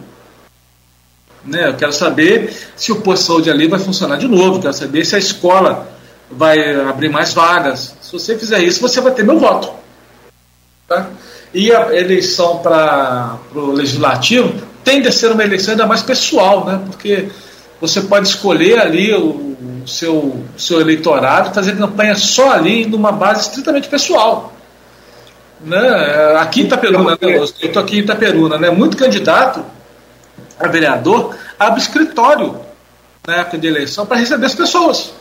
Né? Eu quero saber se o posto de saúde ali vai funcionar de novo, eu quero saber se a escola vai abrir mais vagas. Se você fizer isso, você vai ter meu voto. Tá? E a eleição para o legislativo tende a ser uma eleição ainda mais pessoal, né? porque você pode escolher ali o, seu, seu eleitorado, fazer campanha só ali numa base estritamente pessoal. Né? Aqui em Itaperuna, né? eu estou aqui em Itaperuna, né? muito candidato a vereador abre escritório na época de eleição para receber as pessoas.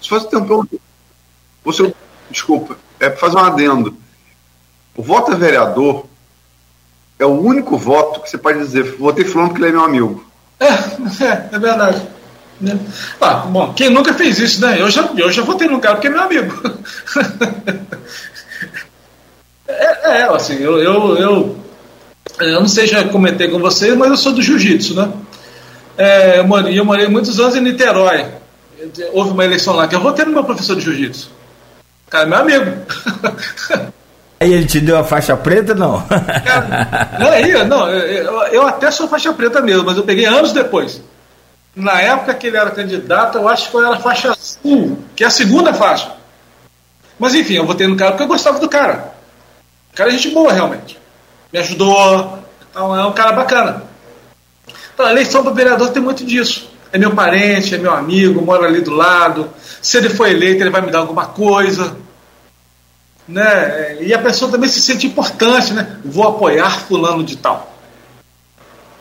Se você tentou. Você, desculpa, é para fazer um adendo. O voto a vereador é o único voto que você pode dizer, votei fulano porque ele é meu amigo. É, é, é verdade. Né? Ah, bom, quem nunca fez isso, né? Eu já, eu já votei no cara porque é meu amigo. *laughs* é, é, assim, eu, eu, eu, eu não sei, já comentei com vocês, mas eu sou do jiu-jitsu, né? É, eu, morei, eu morei muitos anos em Niterói. Houve uma eleição lá que eu votei no meu professor de jiu-jitsu. Cara, é meu amigo. *laughs* Aí ele te deu a faixa preta, não? não, aí, não eu, eu, até sou faixa preta mesmo, mas eu peguei anos depois. Na época que ele era candidato, eu acho que era faixa azul, que é a segunda faixa. Mas enfim, eu votei no cara porque eu gostava do cara. O cara é gente boa, realmente. Me ajudou. Então é um cara bacana. Então, a eleição para vereador tem muito disso. É meu parente, é meu amigo, mora ali do lado. Se ele for eleito, ele vai me dar alguma coisa né? E a pessoa também se sente importante, né? Vou apoiar fulano de tal.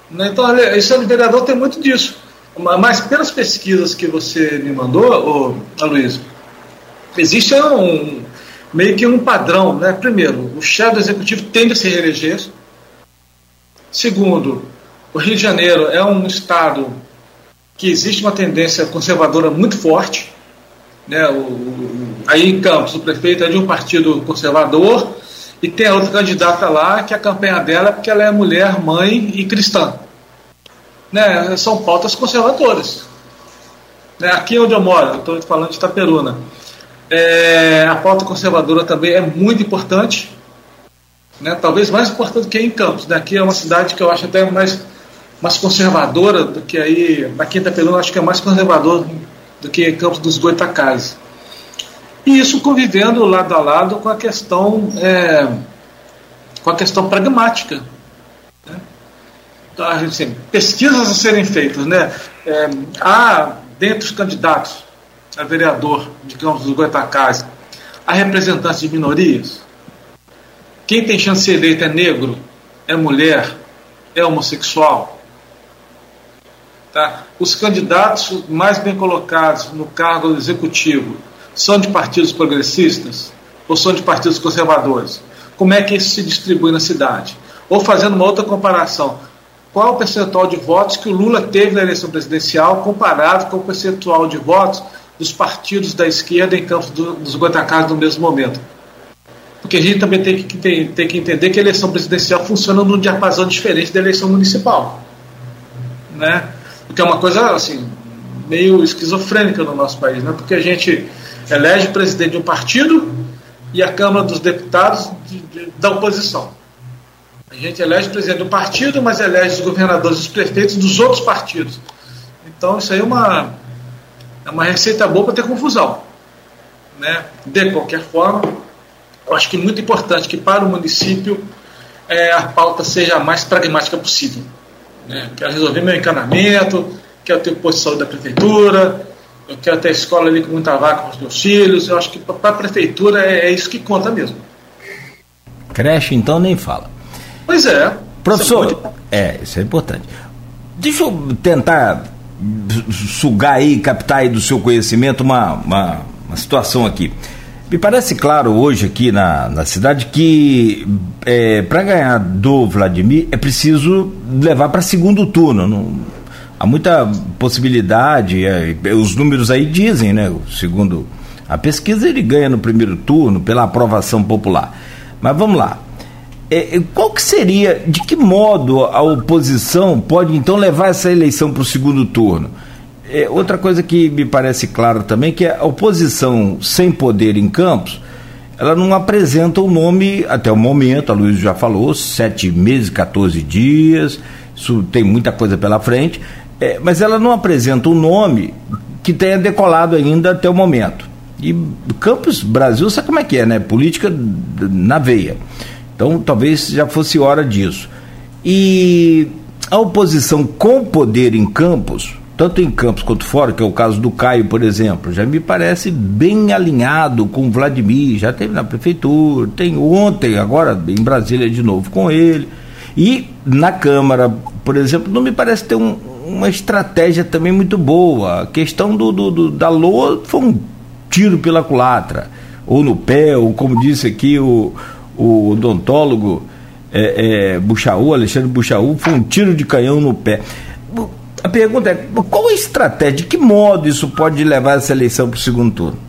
Né? Então, esse vereador tem muito disso. Mas pelas pesquisas que você me mandou, ô, Aloysio, existe um, meio que um padrão, né? Primeiro, o chefe do executivo tende a se reeleger. Segundo, O Rio de Janeiro é um estado que existe uma tendência conservadora muito forte. Né? O, o, aí em Campos, o prefeito é de um partido conservador e tem a outra candidata lá que a campanha dela é porque ela é mulher, mãe e cristã. Né? São pautas conservadoras. Né? Aqui onde eu moro, estou falando de Itaperuna, é, a pauta conservadora também é muito importante. Né? Talvez mais importante que em Campos. Né? Aqui é uma cidade que eu acho até mais mais conservadora do que aí, na Quinta Peluna, acho que é mais conservador do que Campos dos Goitacazes. E isso convivendo lado a lado com a questão, é, com a questão pragmática. Né? Então, assim, pesquisas a serem feitas. Né? É, há, dentre os candidatos a vereador de Campos dos Goitacazes, há representantes de minorias. Quem tem chance de eleito é negro, é mulher, é homossexual. Tá? Os candidatos mais bem colocados no cargo executivo são de partidos progressistas ou são de partidos conservadores? Como é que isso se distribui na cidade? Ou fazendo uma outra comparação, qual o percentual de votos que o Lula teve na eleição presidencial comparado com o percentual de votos dos partidos da esquerda em Campos do, dos Goitacazes no mesmo momento? Porque a gente também tem que, tem, tem que entender que a eleição presidencial funciona num diapasão diferente da eleição municipal. Né? Que é uma coisa assim meio esquizofrênica no nosso país, né? porque a gente elege presidente de um partido e a Câmara dos Deputados de, de, da oposição. A gente elege presidente de um partido, mas elege os governadores e os prefeitos dos outros partidos. Então isso aí é uma, é uma receita boa para ter confusão. Né? De qualquer forma, eu acho que é muito importante que para o município é, a pauta seja a mais pragmática possível. Né? Quero resolver meu encanamento, quero ter posto de saúde da prefeitura, eu quero ter escola ali com muita vaca para os meus filhos. Eu acho que para a prefeitura é, é, isso que conta mesmo. Creche, então, nem fala. Pois é. Professor, isso é, é, isso é importante. Deixa eu tentar sugar aí, captar aí do seu conhecimento uma, uma, uma situação aqui. Me parece claro hoje aqui na, na cidade que é, para ganhar do Vladimir é preciso levar para segundo turno. Não, há muita possibilidade, é, os números aí dizem, né? Segundo a pesquisa, ele ganha no primeiro turno pela aprovação popular. Mas vamos lá. É, é qual que seria, de que modo a oposição pode então levar essa eleição para o segundo turno? É, outra coisa que me parece clara também que a oposição sem poder em Campos, ela não apresenta o nome até o momento, a Luiz já falou, sete meses, 14 dias, isso tem muita coisa pela frente, é, mas ela não apresenta o nome que tenha decolado ainda até o momento. E Campos Brasil, sabe como é que é, né? Política na veia. Então talvez já fosse hora disso. E a oposição com poder em Campos tanto em Campos quanto fora, que é o caso do Caio, por exemplo, já me parece bem alinhado com o Vladimir, já teve na prefeitura, tem ontem, agora em Brasília de novo com ele. E na Câmara, por exemplo, não me parece ter um, uma estratégia também muito boa. A questão do, do, do, da LOA foi um tiro pela culatra, ou no pé, ou como disse aqui o, o odontólogo é, é, Alexandre Buchaú, foi um tiro de canhão no pé a pergunta é: qual a estratégia? De que modo isso pode levar essa eleição para o segundo turno?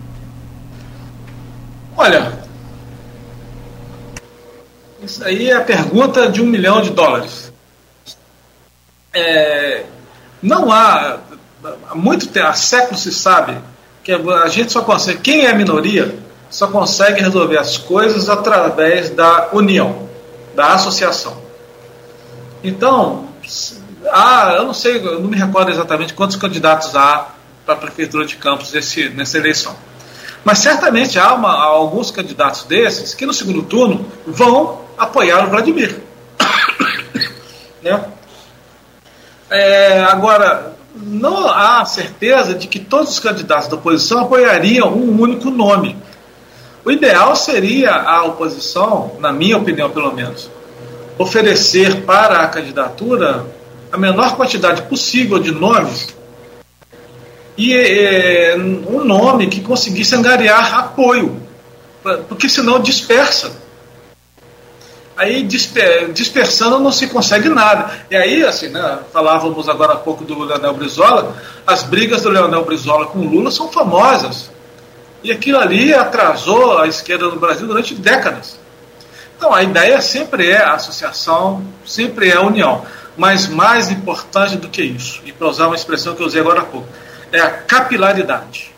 Olha, isso aí é a pergunta de um milhão de dólares. É, não há, há muito tempo, há séculos se sabe que a gente só consegue, quem é minoria, só consegue resolver as coisas através da união, da associação. Então, ah, eu não sei, eu não me recordo exatamente quantos candidatos há para a Prefeitura de Campos nessa eleição. Mas certamente há, uma, há alguns candidatos desses que no segundo turno vão apoiar o Vladimir. *coughs* né? É, agora, não há certeza de que todos os candidatos da oposição apoiariam um único nome. O ideal seria a oposição, na minha opinião pelo menos, oferecer para a candidatura a menor quantidade possível de nomes e é, um nome que conseguisse angariar apoio, porque senão dispersa. Aí dispersando não se consegue nada. E aí, assim, né, falávamos agora há pouco do Leonel Brizola, as brigas do Leonel Brizola com Lula são famosas. E aquilo ali atrasou a esquerda no Brasil durante décadas. Então a ideia sempre é a associação, sempre é a união. Mas mais importante do que isso, e para usar uma expressão que eu usei agora há pouco, é a capilaridade.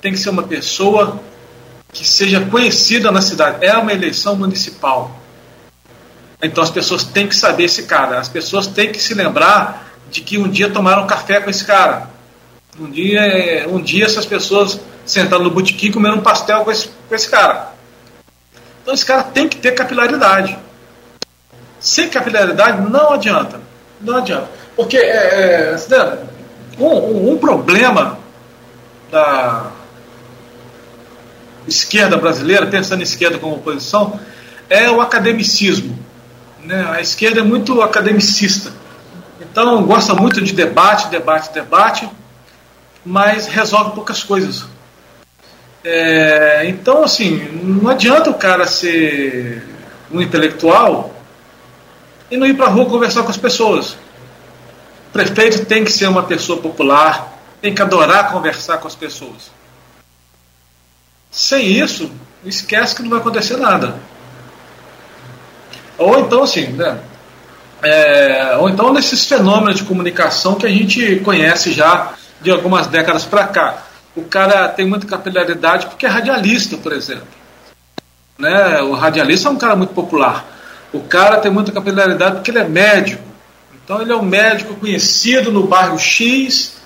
Tem que ser uma pessoa que seja conhecida na cidade. É uma eleição municipal. Então as pessoas têm que saber esse cara. As pessoas têm que se lembrar de que um dia tomaram café com esse cara. Um dia, um dia essas pessoas sentaram no botequim comendo um pastel com esse, com esse cara. Então esse cara tem que ter capilaridade. Sem capilaridade não adianta. Não adianta. Porque é, é, um, um problema da esquerda brasileira, pensando em esquerda como oposição, é o academicismo. Né? A esquerda é muito academicista. Então gosta muito de debate, debate, debate, mas resolve poucas coisas. É, então, assim, não adianta o cara ser um intelectual e não ir para a rua conversar com as pessoas. O prefeito tem que ser uma pessoa popular, tem que adorar conversar com as pessoas. Sem isso, esquece que não vai acontecer nada. Ou então, assim, né? É, ou então nesses fenômenos de comunicação que a gente conhece já de algumas décadas para cá. O cara tem muita capilaridade porque é radialista, por exemplo. Né? O radialista é um cara muito popular. O cara tem muita capilaridade porque ele é médico. Então ele é um médico conhecido no bairro X,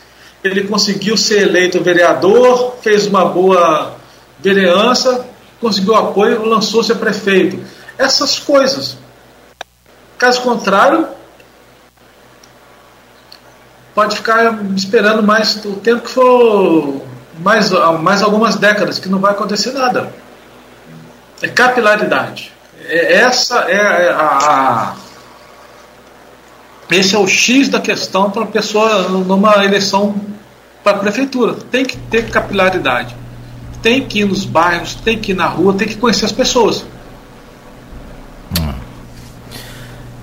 ele conseguiu ser eleito vereador, fez uma boa vereança, conseguiu apoio, lançou-se a prefeito. Essas coisas. Caso contrário, pode ficar esperando mais o tempo que for mais, mais algumas décadas, que não vai acontecer nada. É capilaridade. É, essa é a, a, esse é o X da questão para a pessoa numa eleição para a prefeitura. Tem que ter capilaridade. Tem que ir nos bairros, tem que ir na rua, tem que conhecer as pessoas.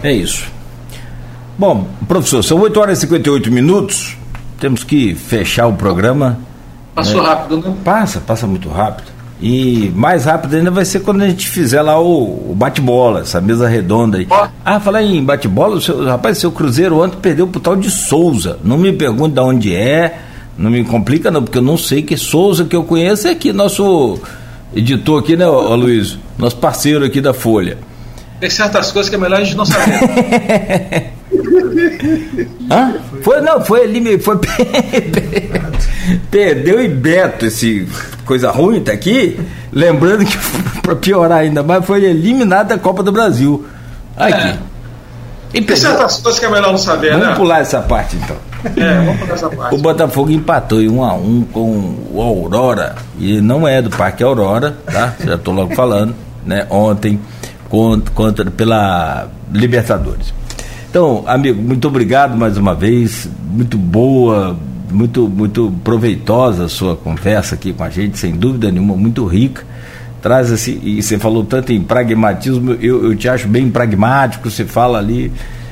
É isso. Bom, professor, são 8 horas e 58 minutos. Temos que fechar o programa. Passou é, rápido, né? Passa, passa muito rápido. E mais rápido ainda vai ser quando a gente fizer lá o, o bate-bola, essa mesa redonda aí. Oh. Ah, falar em bate-bola, rapaz, seu Cruzeiro ontem perdeu pro tal de Souza. Não me pergunte de onde é, não me complica não, porque eu não sei que Souza que eu conheço é aqui, nosso editor aqui, né, ô, Luiz? Nosso parceiro aqui da Folha. Tem certas coisas que é melhor a gente não saber. *laughs* Hã? Foi, não, foi ali, foi. *laughs* Perdeu e Beto, esse coisa ruim, tá aqui. Lembrando que, *laughs* para piorar ainda mais, foi eliminado da Copa do Brasil. Aqui. É. E Tem certas coisas que é melhor não saber, vamos né? pular essa parte então. É, vamos pular essa parte. O Botafogo empatou em 1 a 1 com o Aurora. E não é do Parque Aurora, tá? Já estou logo falando, né? Ontem contra, contra pela Libertadores. Então, amigo, muito obrigado mais uma vez. Muito boa, muito, muito proveitosa a sua conversa aqui com a gente, sem dúvida nenhuma, muito rica. Traz esse, e você falou tanto em pragmatismo, eu, eu te acho bem pragmático, você fala ali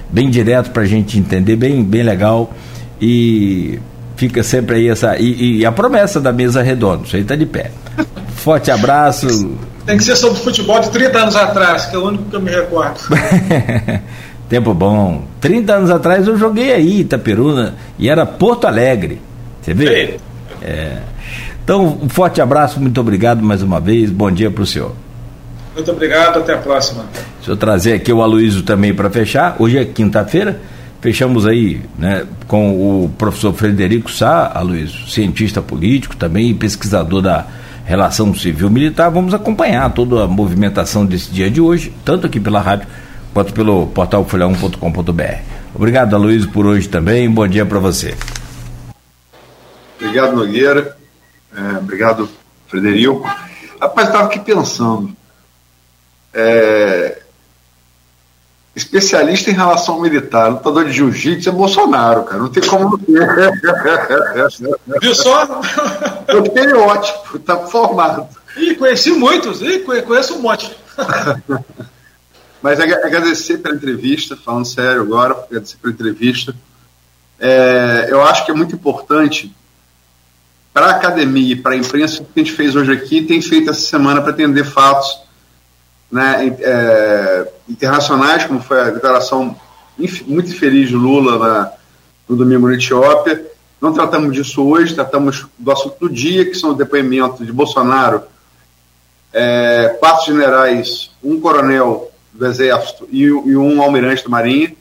bem direto para a gente entender, bem, bem legal. E fica sempre aí essa. E, e a promessa da mesa redonda, isso aí está de pé. Forte abraço. Tem que ser sobre futebol de 30 anos atrás, que é o único que eu me recordo. *laughs* Tempo bom. 30 anos atrás eu joguei aí, Itaperuna, e era Porto Alegre. Você vê? É. Então, um forte abraço, muito obrigado mais uma vez. Bom dia para o senhor. Muito obrigado, até a próxima. Deixa eu trazer aqui o Aloysio também para fechar. Hoje é quinta-feira. Fechamos aí né, com o professor Frederico Sá, Aloysio, cientista político também e pesquisador da relação civil-militar. Vamos acompanhar toda a movimentação desse dia de hoje, tanto aqui pela rádio quanto pelo portal folha1.com.br. Obrigado, Aloysio, por hoje também. Bom dia para você. Obrigado, Nogueira. É, obrigado, Frederico. Rapaz, estava aqui pensando. É, especialista em relação militar, lutador de jiu-jitsu é Bolsonaro, cara. Não tem como. *laughs* Viu só? Eu tenho ótimo, tá formado. Ih, conheci muitos, Ih, conheço um monte. *laughs* Mas agradecer pela entrevista, falando sério agora, agradecer pela entrevista. É, eu acho que é muito importante para a academia e para a imprensa o que a gente fez hoje aqui tem feito essa semana para atender fatos né, é, internacionais, como foi a declaração muito infeliz de Lula na, no domingo na Etiópia. Não tratamos disso hoje, tratamos do assunto do dia, que são o depoimento de Bolsonaro, é, quatro generais, um coronel do Exército e, e um almirante da Marinha.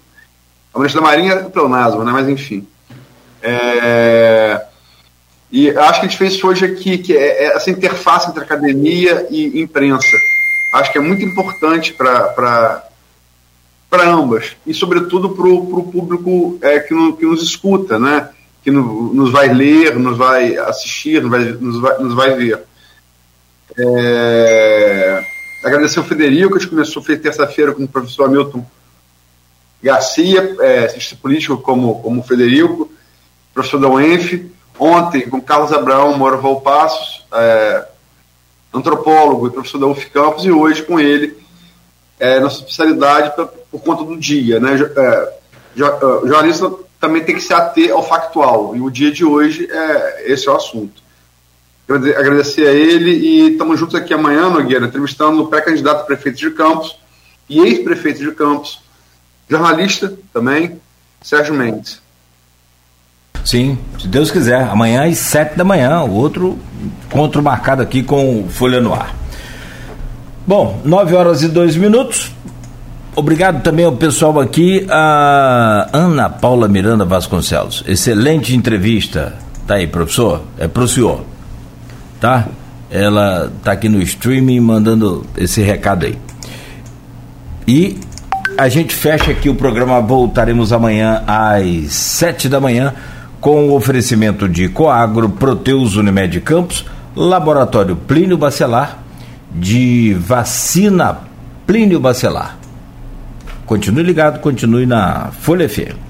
O almirante da Marinha é pleonasmo, né? mas enfim. É, e acho que a gente fez hoje aqui, que é, é essa interface entre academia e imprensa. Acho que é muito importante para ambas, e sobretudo para o público é, que, no, que nos escuta, né? que no, nos vai ler, nos vai assistir, nos vai, nos vai, nos vai ver. É, agradecer ao Federico, que começou fez terça-feira com o professor Hamilton Garcia, é, político como, como Federico, professor da UENF, ontem com Carlos Abraão Moro Valpassos, é, antropólogo e professor da UF Campus, e hoje com ele, é, nossa especialidade por, por conta do dia. Né? É, é jornalista também tem que se ater ao factual, e o dia de hoje é esse é o assunto agradecer a ele e estamos juntos aqui amanhã, Nogueira, entrevistando o pré-candidato prefeito de Campos e ex-prefeito de Campos, jornalista também, Sérgio Mendes. Sim, se Deus quiser, amanhã às sete da manhã, o outro encontro marcado aqui com Folha no Ar. Bom, nove horas e dois minutos. Obrigado também ao pessoal aqui, a Ana Paula Miranda Vasconcelos. Excelente entrevista. Tá aí, professor? É pro senhor tá? Ela tá aqui no streaming mandando esse recado aí. E a gente fecha aqui o programa. Voltaremos amanhã às sete da manhã com o oferecimento de Coagro, Proteus Unimed Campos, Laboratório Plínio Bacelar, de vacina Plínio Bacelar. Continue ligado, continue na Folha FM.